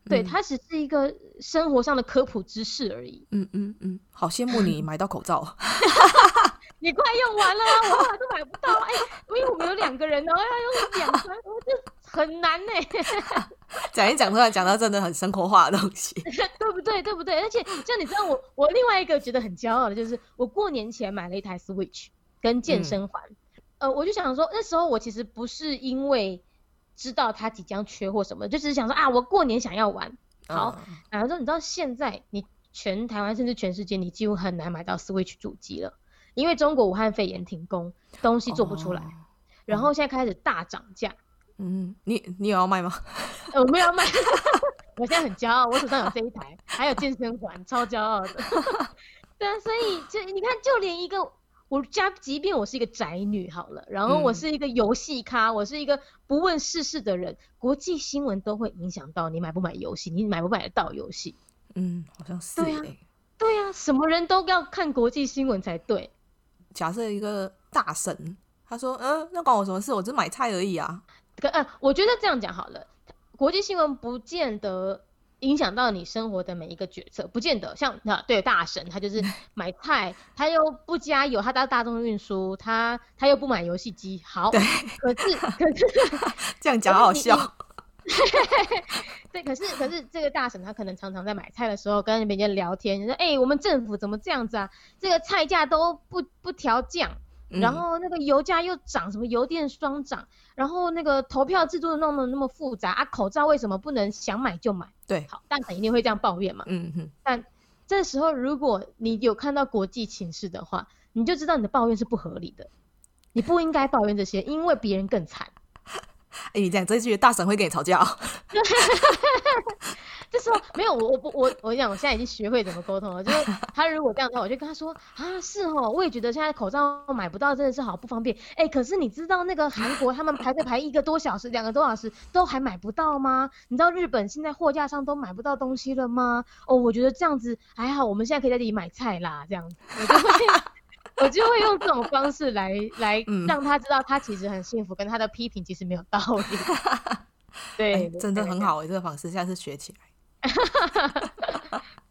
S3: 对，它只是一个生活上的科普知识而已。嗯嗯嗯，好羡慕你 买到口罩。你快用完了啊，我后来都买不到。哎，因为我们有两个人，然后要用两张，这很难呢。讲一讲，突然讲到真的很生活化的东西，对不对？对不对？而且，像你知道我，我另外一个觉得很骄傲的就是，我过年前买了一台 Switch 跟健身环。嗯、呃，我就想说，那时候我其实不是因为。知道它即将缺货什么，就只是想说啊，我过年想要玩。好，然后说你知道现在你全台湾甚至全世界，你几乎很难买到 Switch 主机了，因为中国武汉肺炎停工，东西做不出来，哦、然后现在开始大涨价。嗯，你你有要卖吗？我没有要卖，我现在很骄傲，我手上有这一台，还有健身环，超骄傲的。对啊，所以就你看，就连一个我家即便我是一个宅女好了，然后我是一个游戏咖，嗯、我是一个不问世事的人，国际新闻都会影响到你买不买游戏，你买不买得到游戏？
S1: 嗯，好像是。
S3: 对呀、啊，对呀、啊，什么人都要看国际新闻才对。
S1: 假设一个大神，他说：“嗯，那关我什么事？我只是买菜而已啊。”
S3: 可，嗯，我觉得这样讲好了，国际新闻不见得。影响到你生活的每一个决策，不见得像那对大神，他就是 买菜，他又不加油，他搭大众运输，他他又不买游戏机，好，对，可是可是
S1: 这样讲好笑，
S3: 对，可是可是这个大婶她可能常常在买菜的时候跟别人聊天，说哎、欸，我们政府怎么这样子啊？这个菜价都不不调降。然后那个油价又涨，什么油电双涨，然后那个投票制度弄得那么复杂啊，口罩为什么不能想买就买？
S1: 对，
S3: 好，大臣一定会这样抱怨嘛。
S1: 嗯哼。
S3: 但这时候如果你有看到国际情势的话，你就知道你的抱怨是不合理的，你不应该抱怨这些，因为别人更惨。
S1: 哎，你讲这句，大神会跟你吵架。
S3: 这时候没有我，我不我我讲，我现在已经学会怎么沟通了。就是 他如果这样的话，我就跟他说啊，是哦，我也觉得现在口罩买不到，真的是好不方便。哎，可是你知道那个韩国他们排队排一个多小时、两个多小时都还买不到吗？你知道日本现在货架上都买不到东西了吗？哦，我觉得这样子还好，我们现在可以在这里买菜啦，这样子，我就会我就会用这种方式来 来让他知道他其实很幸福，跟他的批评其实没有道理。对，
S1: 真的很好，这个方式下次学起来。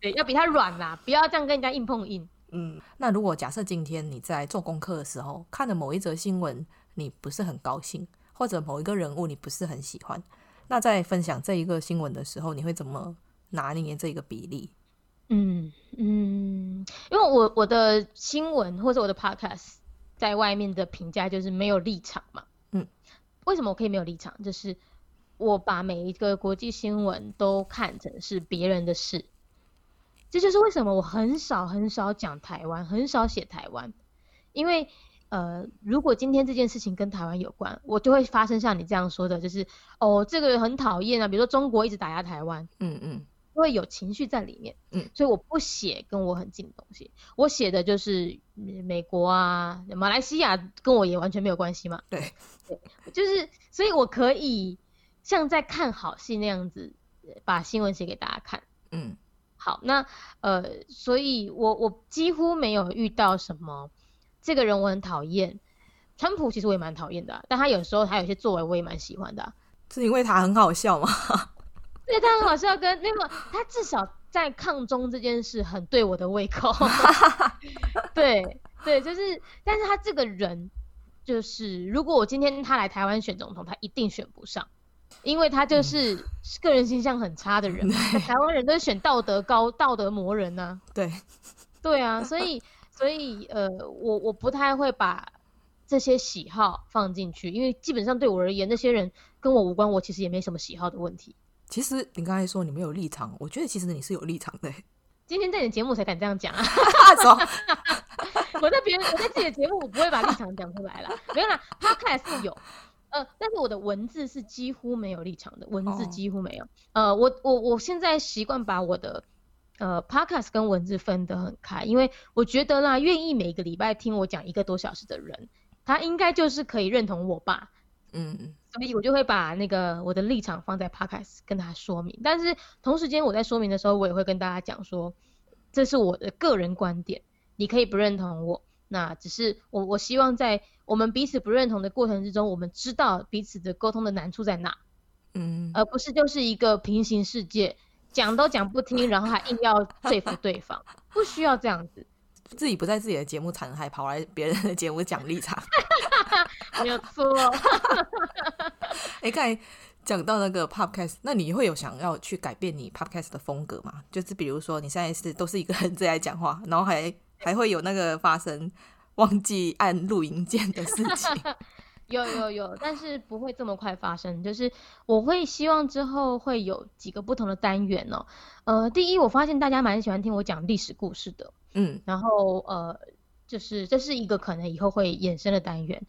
S3: 对，要比他软啦，不要这样跟人家硬碰硬。
S1: 嗯，那如果假设今天你在做功课的时候看了某一则新闻，你不是很高兴，或者某一个人物你不是很喜欢，那在分享这一个新闻的时候，你会怎么拿捏这个比例？
S3: 嗯嗯，因为我我的新闻或者我的 podcast 在外面的评价就是没有立场嘛。嗯，为什么我可以没有立场？就是。我把每一个国际新闻都看成是别人的事，这就是为什么我很少很少讲台湾，很少写台湾，因为呃，如果今天这件事情跟台湾有关，我就会发生像你这样说的，就是哦，这个很讨厌啊，比如说中国一直打压台湾，嗯嗯，会有情绪在里面，嗯，所以我不写跟我很近的东西，我写的就是美国啊、马来西亚跟我也完全没有关系嘛，
S1: 对
S3: 对，就是所以我可以。像在看好戏那样子，把新闻写给大家看。嗯，好，那呃，所以我我几乎没有遇到什么这个人我很讨厌，川普其实我也蛮讨厌的，但他有时候他有些作为我也蛮喜欢的。
S1: 是因为他很好笑吗？
S3: 对，他很好笑，跟那个他至少在抗中这件事很对我的胃口。对对，就是，但是他这个人就是，如果我今天他来台湾选总统，他一定选不上。因为他就是个人形象很差的人，嗯、台湾人都是选道德高、道德魔人呢、啊。
S1: 对，
S3: 对啊，所以，所以，呃，我我不太会把这些喜好放进去，因为基本上对我而言，那些人跟我无关，我其实也没什么喜好的问题。
S1: 其实你刚才说你没有立场，我觉得其实你是有立场的。
S3: 今天在你节目才敢这样讲啊！我在别人，我在自己的节目，我不会把立场讲出来了。没有啦，Podcast 有。呃，但是我的文字是几乎没有立场的，文字几乎没有。Oh. 呃，我我我现在习惯把我的呃 podcast 跟文字分得很开，因为我觉得啦，愿意每个礼拜听我讲一个多小时的人，他应该就是可以认同我吧。嗯嗯，所以我就会把那个我的立场放在 podcast 跟他说明。但是同时间我在说明的时候，我也会跟大家讲说，这是我的个人观点，你可以不认同我。那只是我，我希望在我们彼此不认同的过程之中，我们知道彼此的沟通的难处在哪，嗯，而不是就是一个平行世界，讲都讲不听，然后还硬要说服对方，不需要这样子，
S1: 自己不在自己的节目残害，跑来别人的节目讲立场，
S3: 没有错。
S1: 哎，刚才讲到那个 podcast，那你会有想要去改变你 podcast 的风格吗？就是比如说你现在是都是一个人在讲话，然后还。还会有那个发生忘记按录音键的事情，
S3: 有有有，但是不会这么快发生。就是我会希望之后会有几个不同的单元哦。呃，第一，我发现大家蛮喜欢听我讲历史故事的，嗯，然后呃，就是这是一个可能以后会衍生的单元。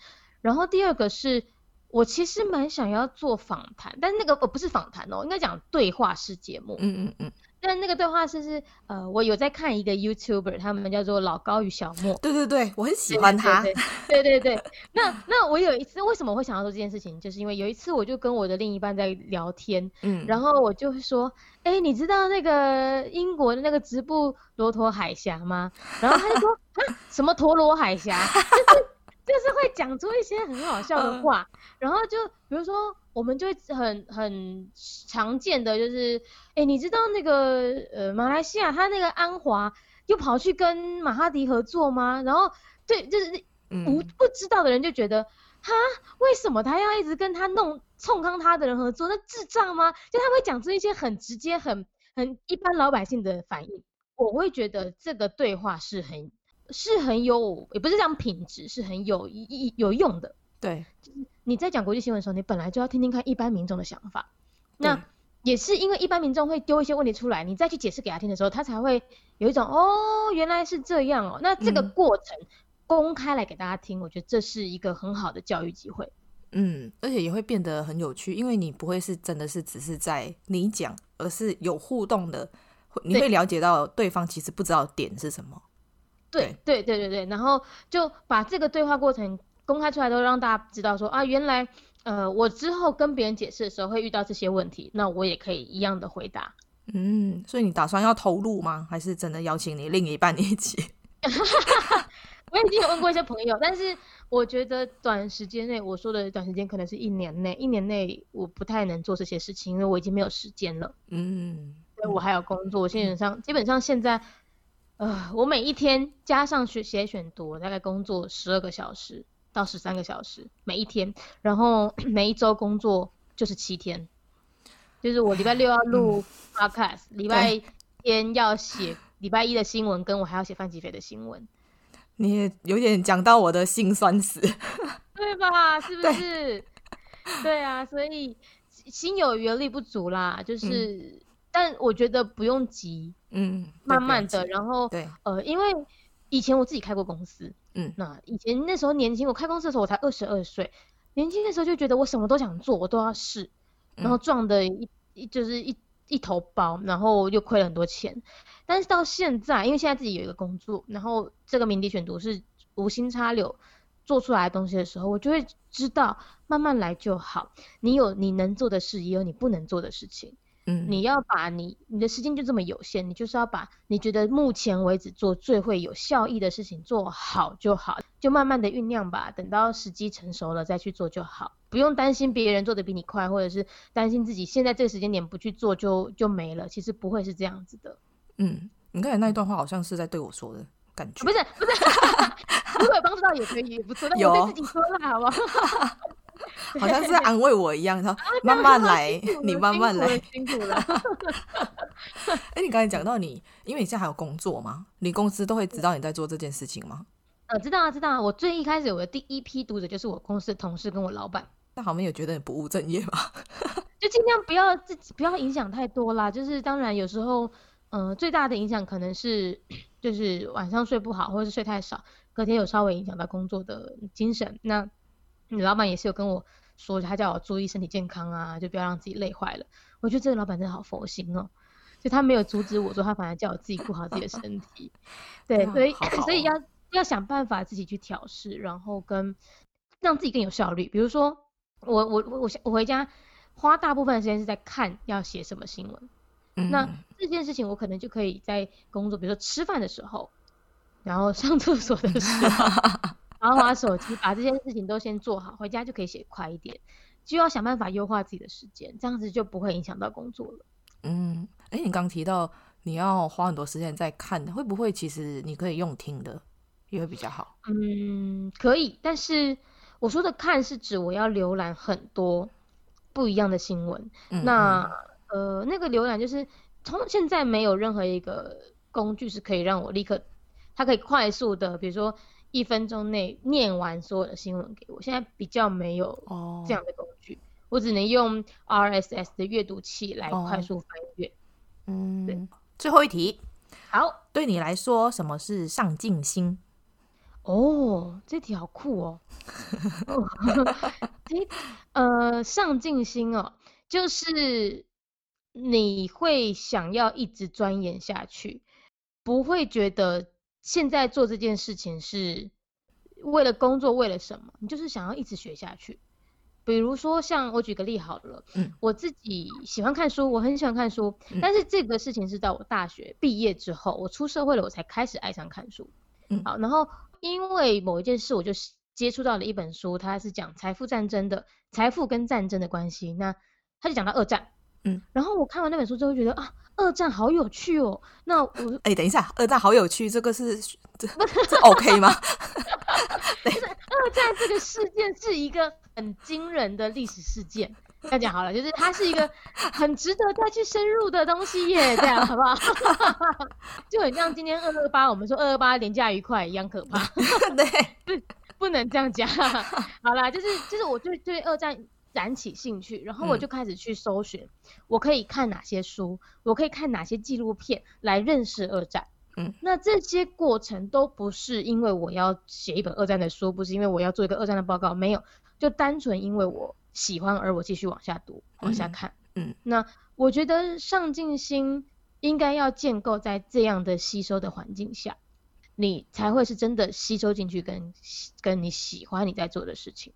S3: 然后第二个是我其实蛮想要做访谈，但是那个呃不是访谈哦，应该讲对话式节目，嗯嗯嗯。但那个对话是是呃，我有在看一个 YouTuber，他们叫做老高与小莫。
S1: 对对对，我很喜欢他。
S3: 对对对，对对 对。那那我有一次为什么会想要做这件事情，就是因为有一次我就跟我的另一半在聊天，嗯，然后我就会说，哎、欸，你知道那个英国的那个直布罗陀海峡吗？然后他就说 啊，什么陀螺海峡？就 是就是会讲出一些很好笑的话，嗯、然后就比如说。我们就会很很常见的就是，哎、欸，你知道那个呃马来西亚他那个安华又跑去跟马哈迪合作吗？然后对，就是不不知道的人就觉得，哈，为什么他要一直跟他弄冲康他的人合作？那智障吗？就他会讲出一些很直接、很很一般老百姓的反应。我会觉得这个对话是很是很有，也不是这样品质，是很有意有用的。
S1: 对。
S3: 你在讲国际新闻的时候，你本来就要听听看一般民众的想法。那也是因为一般民众会丢一些问题出来，你再去解释给他听的时候，他才会有一种哦，原来是这样哦。那这个过程公开来给大家听，嗯、我觉得这是一个很好的教育机会。
S1: 嗯，而且也会变得很有趣，因为你不会是真的是只是在你讲，而是有互动的，你会了解到对方其实不知道点是什么。
S3: 对对对对对，然后就把这个对话过程。公开出来都让大家知道说啊，原来呃我之后跟别人解释的时候会遇到这些问题，那我也可以一样的回答。
S1: 嗯，所以你打算要投入吗？还是真的邀请你另一半一起？
S3: 我已经有问过一些朋友，但是我觉得短时间内，我说的短时间可能是一年内，一年内我不太能做这些事情，因为我已经没有时间了。嗯，所以我还有工作，基本上基本上现在呃我每一天加上学写选读，大概工作十二个小时。到十三个小时每一天，然后 每一周工作就是七天，就是我礼拜六要录 podcast，嗯、礼拜天要写礼拜一的新闻，跟我还要写范吉斐的新闻。
S1: 你也有点讲到我的心酸史，
S3: 对吧？是不是？对，对啊，所以心有余而力不足啦，就是，嗯、但我觉得不用急，嗯，慢慢的，然后对，呃，因为以前我自己开过公司。嗯，那以前那时候年轻，我开公司的时候我才二十二岁，年轻的时候就觉得我什么都想做，我都要试，然后撞的一一就是一一头包，然后又亏了很多钱。但是到现在，因为现在自己有一个工作，然后这个名笛选读是无心插柳做出来的东西的时候，我就会知道慢慢来就好。你有你能做的事，也有你不能做的事情。嗯，你要把你你的时间就这么有限，你就是要把你觉得目前为止做最会有效益的事情做好就好，就慢慢的酝酿吧，等到时机成熟了再去做就好，不用担心别人做的比你快，或者是担心自己现在这个时间点不去做就就没了，其实不会是这样子的。
S1: 嗯，你刚才那一段话好像是在对我说的感觉，
S3: 不是不是，如果有帮助到也可以，也不错，那我对自己说了好不好？
S1: 好像是在安慰我一样，他慢慢来，你慢慢来，
S3: 辛苦了。
S1: 哎，你刚才讲到你，因为你现在还有工作吗？你公司都会知道你在做这件事情吗？
S3: 呃，知道啊，知道啊。我最一开始我的第一批读者就是我公司的同事跟我老板。
S1: 那他们有觉得你不务正业吗？
S3: 就尽量不要自己不要影响太多啦。就是当然有时候，嗯、呃，最大的影响可能是就是晚上睡不好，或者是睡太少，隔天有稍微影响到工作的精神。那你老板也是有跟我说，他叫我注意身体健康啊，就不要让自己累坏了。我觉得这个老板真的好佛心哦，就他没有阻止我说，他反而叫我自己顾好自己的身体。对，所以所以要要想办法自己去调试，然后跟让自己更有效率。比如说我我我我回家花大部分的时间是在看要写什么新闻，嗯、那这件事情我可能就可以在工作，比如说吃饭的时候，然后上厕所的时候。然后把手机，把这些事情都先做好，回家就可以写快一点。就要想办法优化自己的时间，这样子就不会影响到工作了。
S1: 嗯，哎，你刚提到你要花很多时间在看，会不会其实你可以用听的，也会比较好？
S3: 嗯，可以。但是我说的看是指我要浏览很多不一样的新闻。嗯、那呃，那个浏览就是从现在没有任何一个工具是可以让我立刻，它可以快速的，比如说。一分钟内念完所有的新闻给我，现在比较没有这样的工具，oh. 我只能用 RSS 的阅读器来快速翻阅。
S1: 嗯，对。最后一题，
S3: 好，
S1: 对你来说，什么是上进心？
S3: 哦，oh, 这题好酷哦。呃，上进心哦，就是你会想要一直钻研下去，不会觉得现在做这件事情是为了工作，为了什么？你就是想要一直学下去。比如说，像我举个例好了，嗯，我自己喜欢看书，我很喜欢看书，嗯，但是这个事情是在我大学毕业之后，我出社会了，我才开始爱上看书。嗯，好，然后因为某一件事，我就接触到了一本书，它是讲财富战争的，财富跟战争的关系。那他就讲到二战，嗯，然后我看完那本书之后，觉得啊，二战好有趣哦。那我
S1: 哎，等一下，二战好有趣，这个是这这 OK 吗？
S3: 就是二战这个事件是一个。很惊人的历史事件，这样讲好了，就是它是一个很值得再去深入的东西耶，这样 好不好？就很像今天二二八，我们说二二八廉价愉快一样可怕。
S1: 对，
S3: 不不能这样讲。好啦，就是就是我对对二战燃起兴趣，然后我就开始去搜寻，嗯、我可以看哪些书，我可以看哪些纪录片来认识二战。嗯，那这些过程都不是因为我要写一本二战的书，不是因为我要做一个二战的报告，没有。就单纯因为我喜欢而我继续往下读，往下看。嗯，嗯，那我觉得上进心应该要建构在这样的吸收的环境下，你才会是真的吸收进去跟跟你喜欢你在做的事情。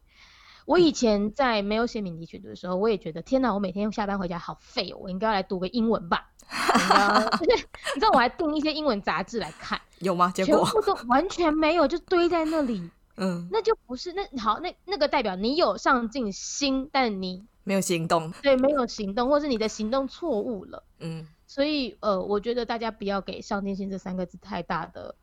S3: 我以前在没有写敏迪群读的时候，我也觉得天哪，我每天下班回家好废哦，我应该要来读个英文吧。你知道我还订一些英文杂志来看，
S1: 有吗？结果
S3: 全部都完全没有，就堆在那里。嗯，那就不是那好，那那个代表你有上进心，但你
S1: 没有行动，
S3: 对，没有行动，或是你的行动错误了。嗯，所以呃，我觉得大家不要给上进心这三个字太大的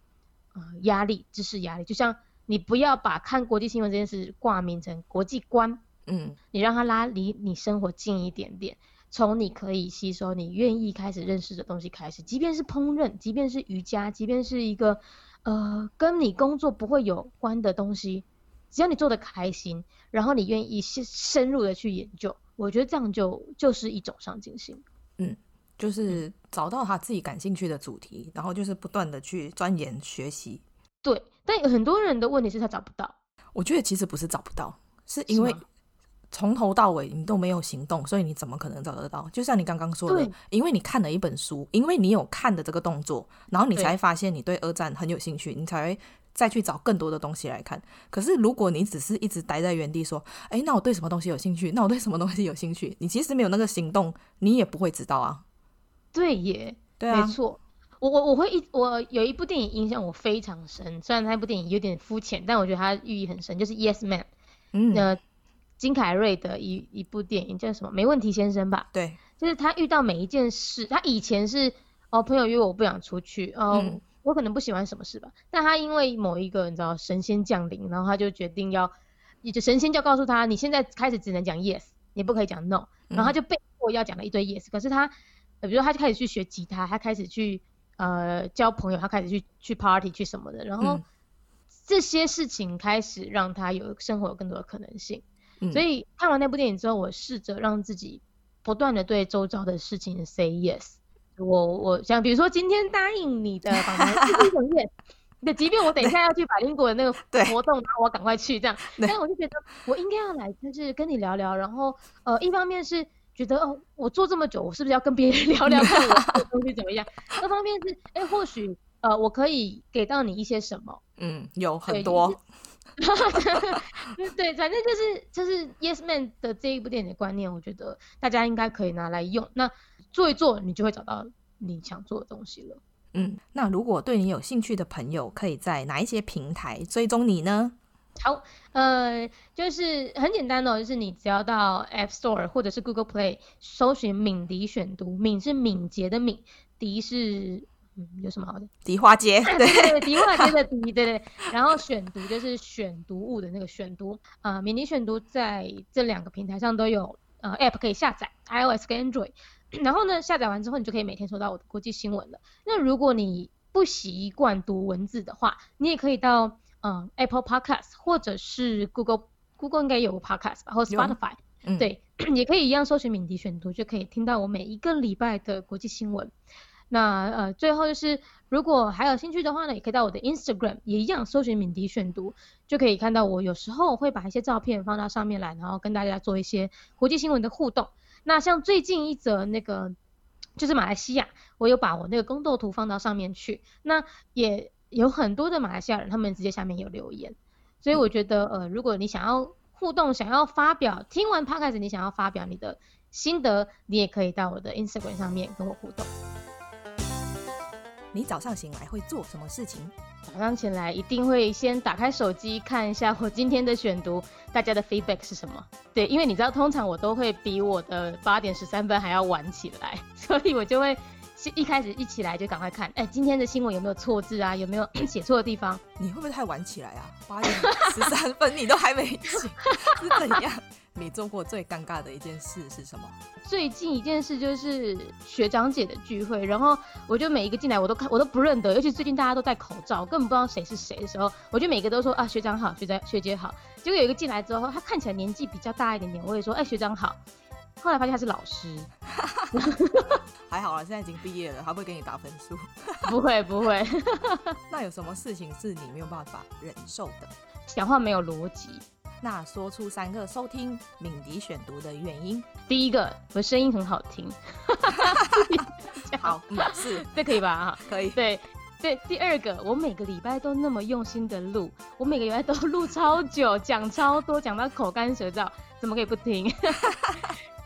S3: 呃压力，知识压力。就像你不要把看国际新闻这件事挂名成国际观，嗯，你让它拉离你生活近一点点，从你可以吸收、你愿意开始认识的东西开始，即便是烹饪，即便是瑜伽，即便是一个。呃，跟你工作不会有关的东西，只要你做的开心，然后你愿意深深入的去研究，我觉得这样就就是一种上进心。
S1: 嗯，就是找到他自己感兴趣的主题，然后就是不断的去钻研学习。
S3: 对，但有很多人的问题是他找不到。
S1: 我觉得其实不是找不到，是因为从头到尾你都没有行动，所以你怎么可能找得到？就像你刚刚说的，因为你看了一本书，因为你有看的这个动作，然后你才发现你对二战很有兴趣，你才会再去找更多的东西来看。可是如果你只是一直待在原地说，哎，那我对什么东西有兴趣？那我对什么东西有兴趣？你其实没有那个行动，你也不会知道啊。
S3: 对耶，对啊，没错。我我我会一我有一部电影影响我非常深，虽然那部电影有点肤浅，但我觉得它寓意很深，就是《Yes Man》。嗯。呃金凯瑞的一一部电影叫什么？没问题先生吧？
S1: 对，
S3: 就是他遇到每一件事，他以前是哦，朋友约我，不想出去，哦，嗯、我可能不喜欢什么事吧。但他因为某一个你知道神仙降临，然后他就决定要，也就神仙就告诉他，你现在开始只能讲 yes，你不可以讲 no，然后他就被迫要讲了一堆 yes。可是他，比如说他就开始去学吉他，他开始去呃交朋友，他开始去去 party 去什么的，然后、嗯、这些事情开始让他有生活有更多的可能性。所以看完那部电影之后，我试着让自己不断的对周遭的事情 say yes 我。我我想，比如说今天答应你的访谈是一种 yes，那 即便我等一下要去百灵果的那个活动，那我赶快去这样。但是我就觉得我应该要来，就是跟你聊聊。然后呃，一方面是觉得哦，我做这么久，我是不是要跟别人 聊聊看我的东西怎么样？那方面是哎、欸，或许呃，我可以给到你一些什么？嗯，
S1: 有很多。
S3: 对，反正就是就是 Yes Man 的这一部电影的观念，我觉得大家应该可以拿来用。那做一做，你就会找到你想做的东西了。
S1: 嗯，那如果对你有兴趣的朋友，可以在哪一些平台追踪你呢？
S3: 好，呃，就是很简单的，就是你只要到 App Store 或者是 Google Play 搜寻“敏迪选读”，敏是敏捷的敏，迪是。嗯，有什么好的？
S1: 迪化街，对
S3: 对，迪化街的迪，对对。然后选读就是选读物的那个选读啊、呃，敏迪选读在这两个平台上都有呃 App 可以下载，iOS 跟 Android。然后呢，下载完之后，你就可以每天收到我的国际新闻了。那如果你不习惯读文字的话，你也可以到嗯、呃、Apple Podcast 或者是 Google Google 应该有个 Podcast 吧，或者 Spotify，、嗯、对，也可以一样搜寻敏迪选读，就可以听到我每一个礼拜的国际新闻。那呃，最后就是，如果还有兴趣的话呢，也可以到我的 Instagram，也一样搜寻敏迪选读，就可以看到我有时候会把一些照片放到上面来，然后跟大家做一些国际新闻的互动。那像最近一则那个就是马来西亚，我有把我那个宫斗图放到上面去，那也有很多的马来西亚人，他们直接下面有留言，所以我觉得，呃，如果你想要互动，想要发表，听完 Podcast 你想要发表你的心得，你也可以到我的 Instagram 上面跟我互动。
S1: 你早上醒来会做什么事情？
S3: 早上起来一定会先打开手机看一下我今天的选读，大家的 feedback 是什么？对，因为你知道，通常我都会比我的八点十三分还要晚起来，所以我就会一开始一起来就赶快看，哎，今天的新闻有没有错字啊？有没有 写错的地方？
S1: 你会不会太晚起来啊？八点十三分你都还没起，是怎样？你做过最尴尬的一件事是什么？
S3: 最近一件事就是学长姐的聚会，然后我就每一个进来我都看我都不认得，尤其最近大家都戴口罩，根本不知道谁是谁的时候，我就每个都说啊，学长好，学长学姐好。结果有一个进来之后，他看起来年纪比较大一点点，我也说哎，学长好。后来发现他是老师，
S1: 还好啦，现在已经毕业了，他不会给你打分数。
S3: 不 会不会。
S1: 那有什么事情是你没有办法忍受的？
S3: 讲话没有逻辑。
S1: 那说出三个收听敏迪选读的原因。
S3: 第一个，我声音很好听。
S1: 好，嗯，是，
S3: 这可以吧？
S1: 可以。
S3: 对对，第二个，我每个礼拜都那么用心的录，我每个礼拜都录超久，讲超多，讲到口干舌燥，怎么可以不听？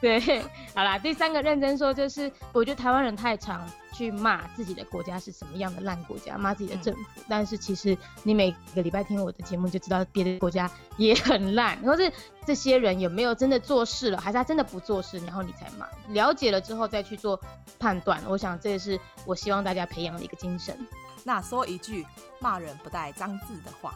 S3: 对，好啦，第三个认真说，就是我觉得台湾人太常去骂自己的国家是什么样的烂国家，骂自己的政府。嗯、但是其实你每个礼拜听我的节目，就知道别的国家也很烂。或是这些人有没有真的做事了，还是他真的不做事，然后你才骂。了解了之后再去做判断，我想这也是我希望大家培养的一个精神。
S1: 那说一句骂人不带脏字的话。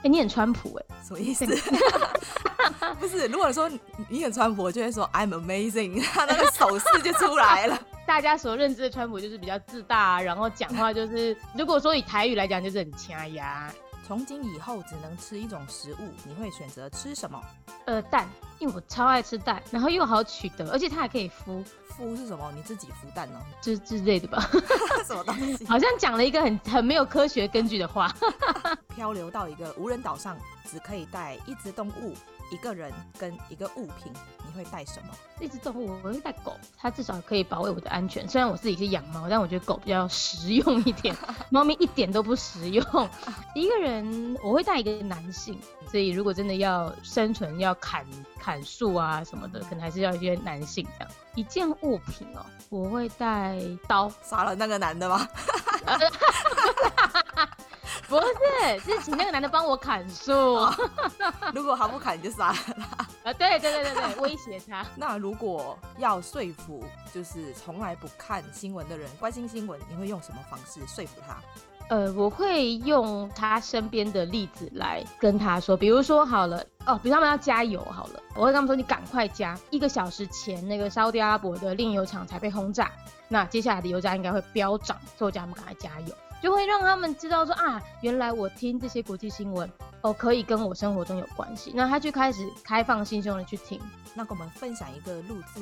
S3: 哎、欸，你很川普哎、
S1: 欸，什么意思？不是，如果说你很川普，我就会说 I'm amazing，他那个手势就出来了。
S3: 大家所认知的川普就是比较自大，然后讲话就是，如果说以台语来讲，就是很掐牙。
S1: 从今以后只能吃一种食物，你会选择吃什么？
S3: 呃，蛋，因为我超爱吃蛋，然后又好取得，而且它还可以孵。
S1: 孵是什么？你自己孵蛋哦？
S3: 之之类的吧？
S1: 什么东西？
S3: 好像讲了一个很很没有科学根据的话。
S1: 漂流到一个无人岛上，只可以带一只动物。一个人跟一个物品，你会带什么？
S3: 一只动物，我会带狗，它至少可以保卫我的安全。虽然我自己是养猫，但我觉得狗比较实用一点，猫咪一点都不实用。一个人我会带一个男性，所以如果真的要生存，要砍砍树啊什么的，可能还是要一些男性这样。一件物品哦，我会带刀，
S1: 杀了那个男的吗？
S3: 不是，是请那个男的帮我砍树。
S1: 如果他不砍，你就杀了他。
S3: 啊，对对对对对，威胁他。
S1: 那如果要说服，就是从来不看新闻的人关心新闻，你会用什么方式说服他？
S3: 呃，我会用他身边的例子来跟他说，比如说好了，哦，比如他们要加油好了，我会跟他们说，你赶快加。一个小时前，那个沙特阿拉伯的炼油厂才被轰炸，那接下来的油价应该会飙涨，所以我叫他们赶快加油。就会让他们知道说啊，原来我听这些国际新闻哦，可以跟我生活中有关系。那他就开始开放心胸的去听。
S1: 那跟我们分享一个录制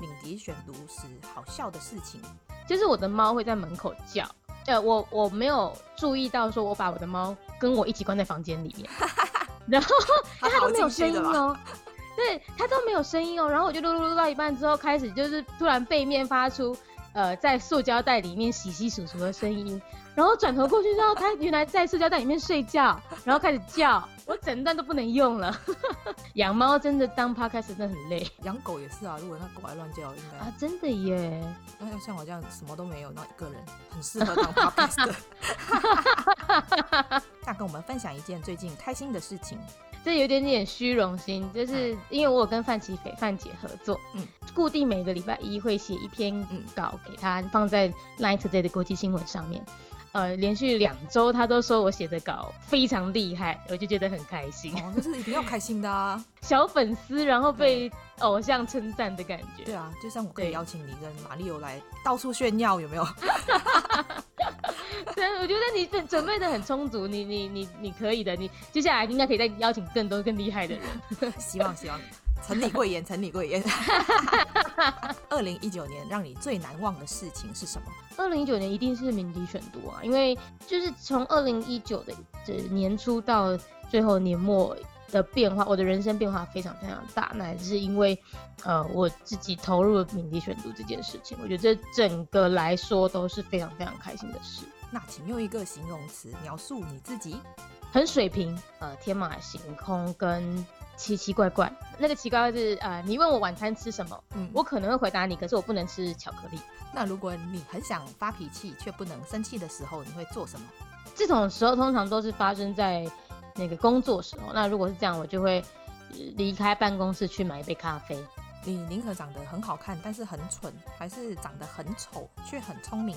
S1: 敏迪选读时好笑的事情，
S3: 就是我的猫会在门口叫。呃，我我没有注意到说我把我的猫跟我一起关在房间里面，然后它都没有声音哦，对，它都没有声音哦。然后我就录录录到一半之后，开始就是突然背面发出。呃，在塑胶袋里面洗洗数数的声音，然后转头过去之后，它原来在塑胶袋里面睡觉，然后开始叫，我整段都不能用了。养猫真的当 podcast 真的很累，
S1: 养狗也是啊，如果那狗还乱叫，应该
S3: 啊，真的耶。
S1: 那要像我这样什么都没有，那一个人很适合当 podcast。那跟我们分享一件最近开心的事情。
S3: 这有点点虚荣心，就是因为我有跟范琪斐范姐合作，嗯，固定每个礼拜一会写一篇稿给她，放在 Line Today 的国际新闻上面。呃，连续两周他都说我写的稿非常厉害，我就觉得很开心。
S1: 哦，这是一定要开心的啊！
S3: 小粉丝，然后被 偶像称赞的感觉。
S1: 对啊，就像我可以邀请你跟马里欧来到处炫耀，有没有？
S3: 对，我觉得你准准备的很充足，你你你你可以的，你接下来应该可以再邀请更多更厉害的人。
S1: 希望希望，承你贵言，承你贵言。二零一九年让你最难忘的事情是什么？
S3: 二零一九年一定是敏迪选读啊，因为就是从二零一九的这年初到最后年末，的变化，我的人生变化非常非常大。那也是因为，呃，我自己投入了敏迪选读这件事情，我觉得这整个来说都是非常非常开心的事。
S1: 那请用一个形容词描述你自己。
S3: 很水平，呃，天马行空跟奇奇怪怪。那个奇怪是，呃，你问我晚餐吃什么，嗯，我可能会回答你，可是我不能吃巧克力。
S1: 那如果你很想发脾气却不能生气的时候，你会做什么？
S3: 这种时候通常都是发生在那个工作时候。那如果是这样，我就会离开办公室去买一杯咖啡。
S1: 你宁可长得很好看，但是很蠢，还是长得很丑却很聪明？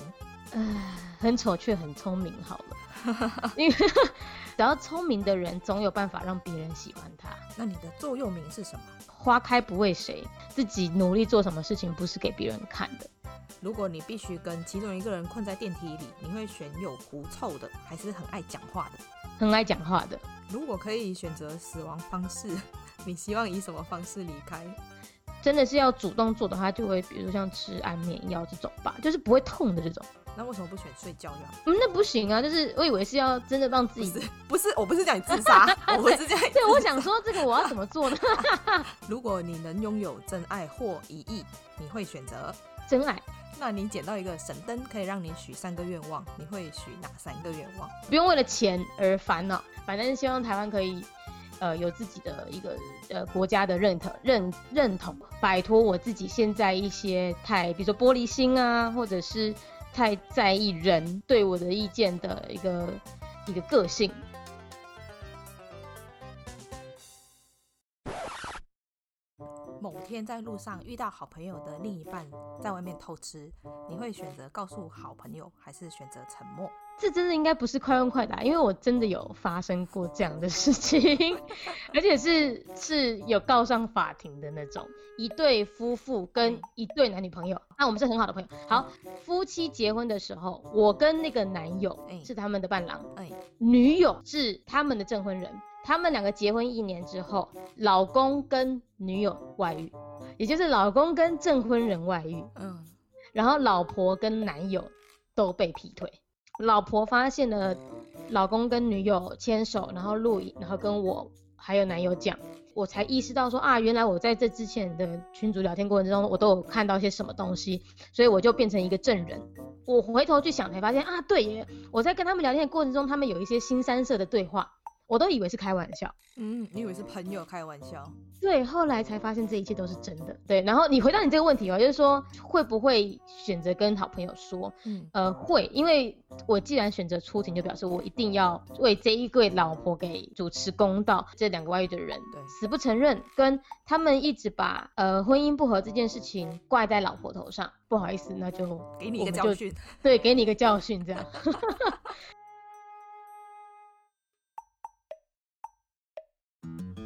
S3: 呃，很丑却很聪明，好了，因为只要聪明的人总有办法让别人喜欢他。
S1: 那你的座右铭是什么？
S3: 花开不为谁，自己努力做什么事情不是给别人看的。
S1: 如果你必须跟其中一个人困在电梯里，你会选有狐臭的，还是很爱讲话的？
S3: 很爱讲话的。
S1: 如果可以选择死亡方式，你希望以什么方式离开？
S3: 真的是要主动做的话，就会比如说像吃安眠药这种吧，就是不会痛的这种。
S1: 那为什么不选睡觉药？
S3: 嗯，那不行啊，就是我以为是要真的让自己，
S1: 不是，我不是叫你自杀，我不是这样。
S3: 对，我想说这个我要怎么做呢？
S1: 如果你能拥有真爱或一亿，你会选择
S3: 真爱。
S1: 那你捡到一个神灯，可以让你许三个愿望，你会许哪三个愿望？
S3: 不用为了钱而烦恼，反正希望台湾可以。呃，有自己的一个呃国家的认同认认同，摆脱我自己现在一些太，比如说玻璃心啊，或者是太在意人对我的意见的一个一个个性。
S1: 天在路上遇到好朋友的另一半在外面偷吃，你会选择告诉好朋友，还是选择沉默？
S3: 这真的应该不是快问快答，因为我真的有发生过这样的事情，而且是是有告上法庭的那种。一对夫妇跟一对男女朋友，那我们是很好的朋友。好，夫妻结婚的时候，我跟那个男友是他们的伴郎，女友是他们的证婚人。他们两个结婚一年之后，老公跟女友外遇，也就是老公跟证婚人外遇，嗯，然后老婆跟男友都被劈腿。老婆发现了老公跟女友牵手，然后录影，然后跟我还有男友讲，我才意识到说啊，原来我在这之前的群组聊天过程中，我都有看到些什么东西，所以我就变成一个证人。我回头去想才发现啊，对耶，我在跟他们聊天的过程中，他们有一些新三色的对话。我都以为是开玩笑，
S1: 嗯，你以为是朋友开玩笑？
S3: 对，后来才发现这一切都是真的。对，然后你回答你这个问题哦，就是说会不会选择跟好朋友说？嗯，呃，会，因为我既然选择出庭，就表示我一定要为这一对老婆给主持公道。这两个外遇的人，对，死不承认，跟他们一直把呃婚姻不和这件事情怪在老婆头上。不好意思，那就
S1: 给你一个教训，
S3: 对，给你一个教训，这样。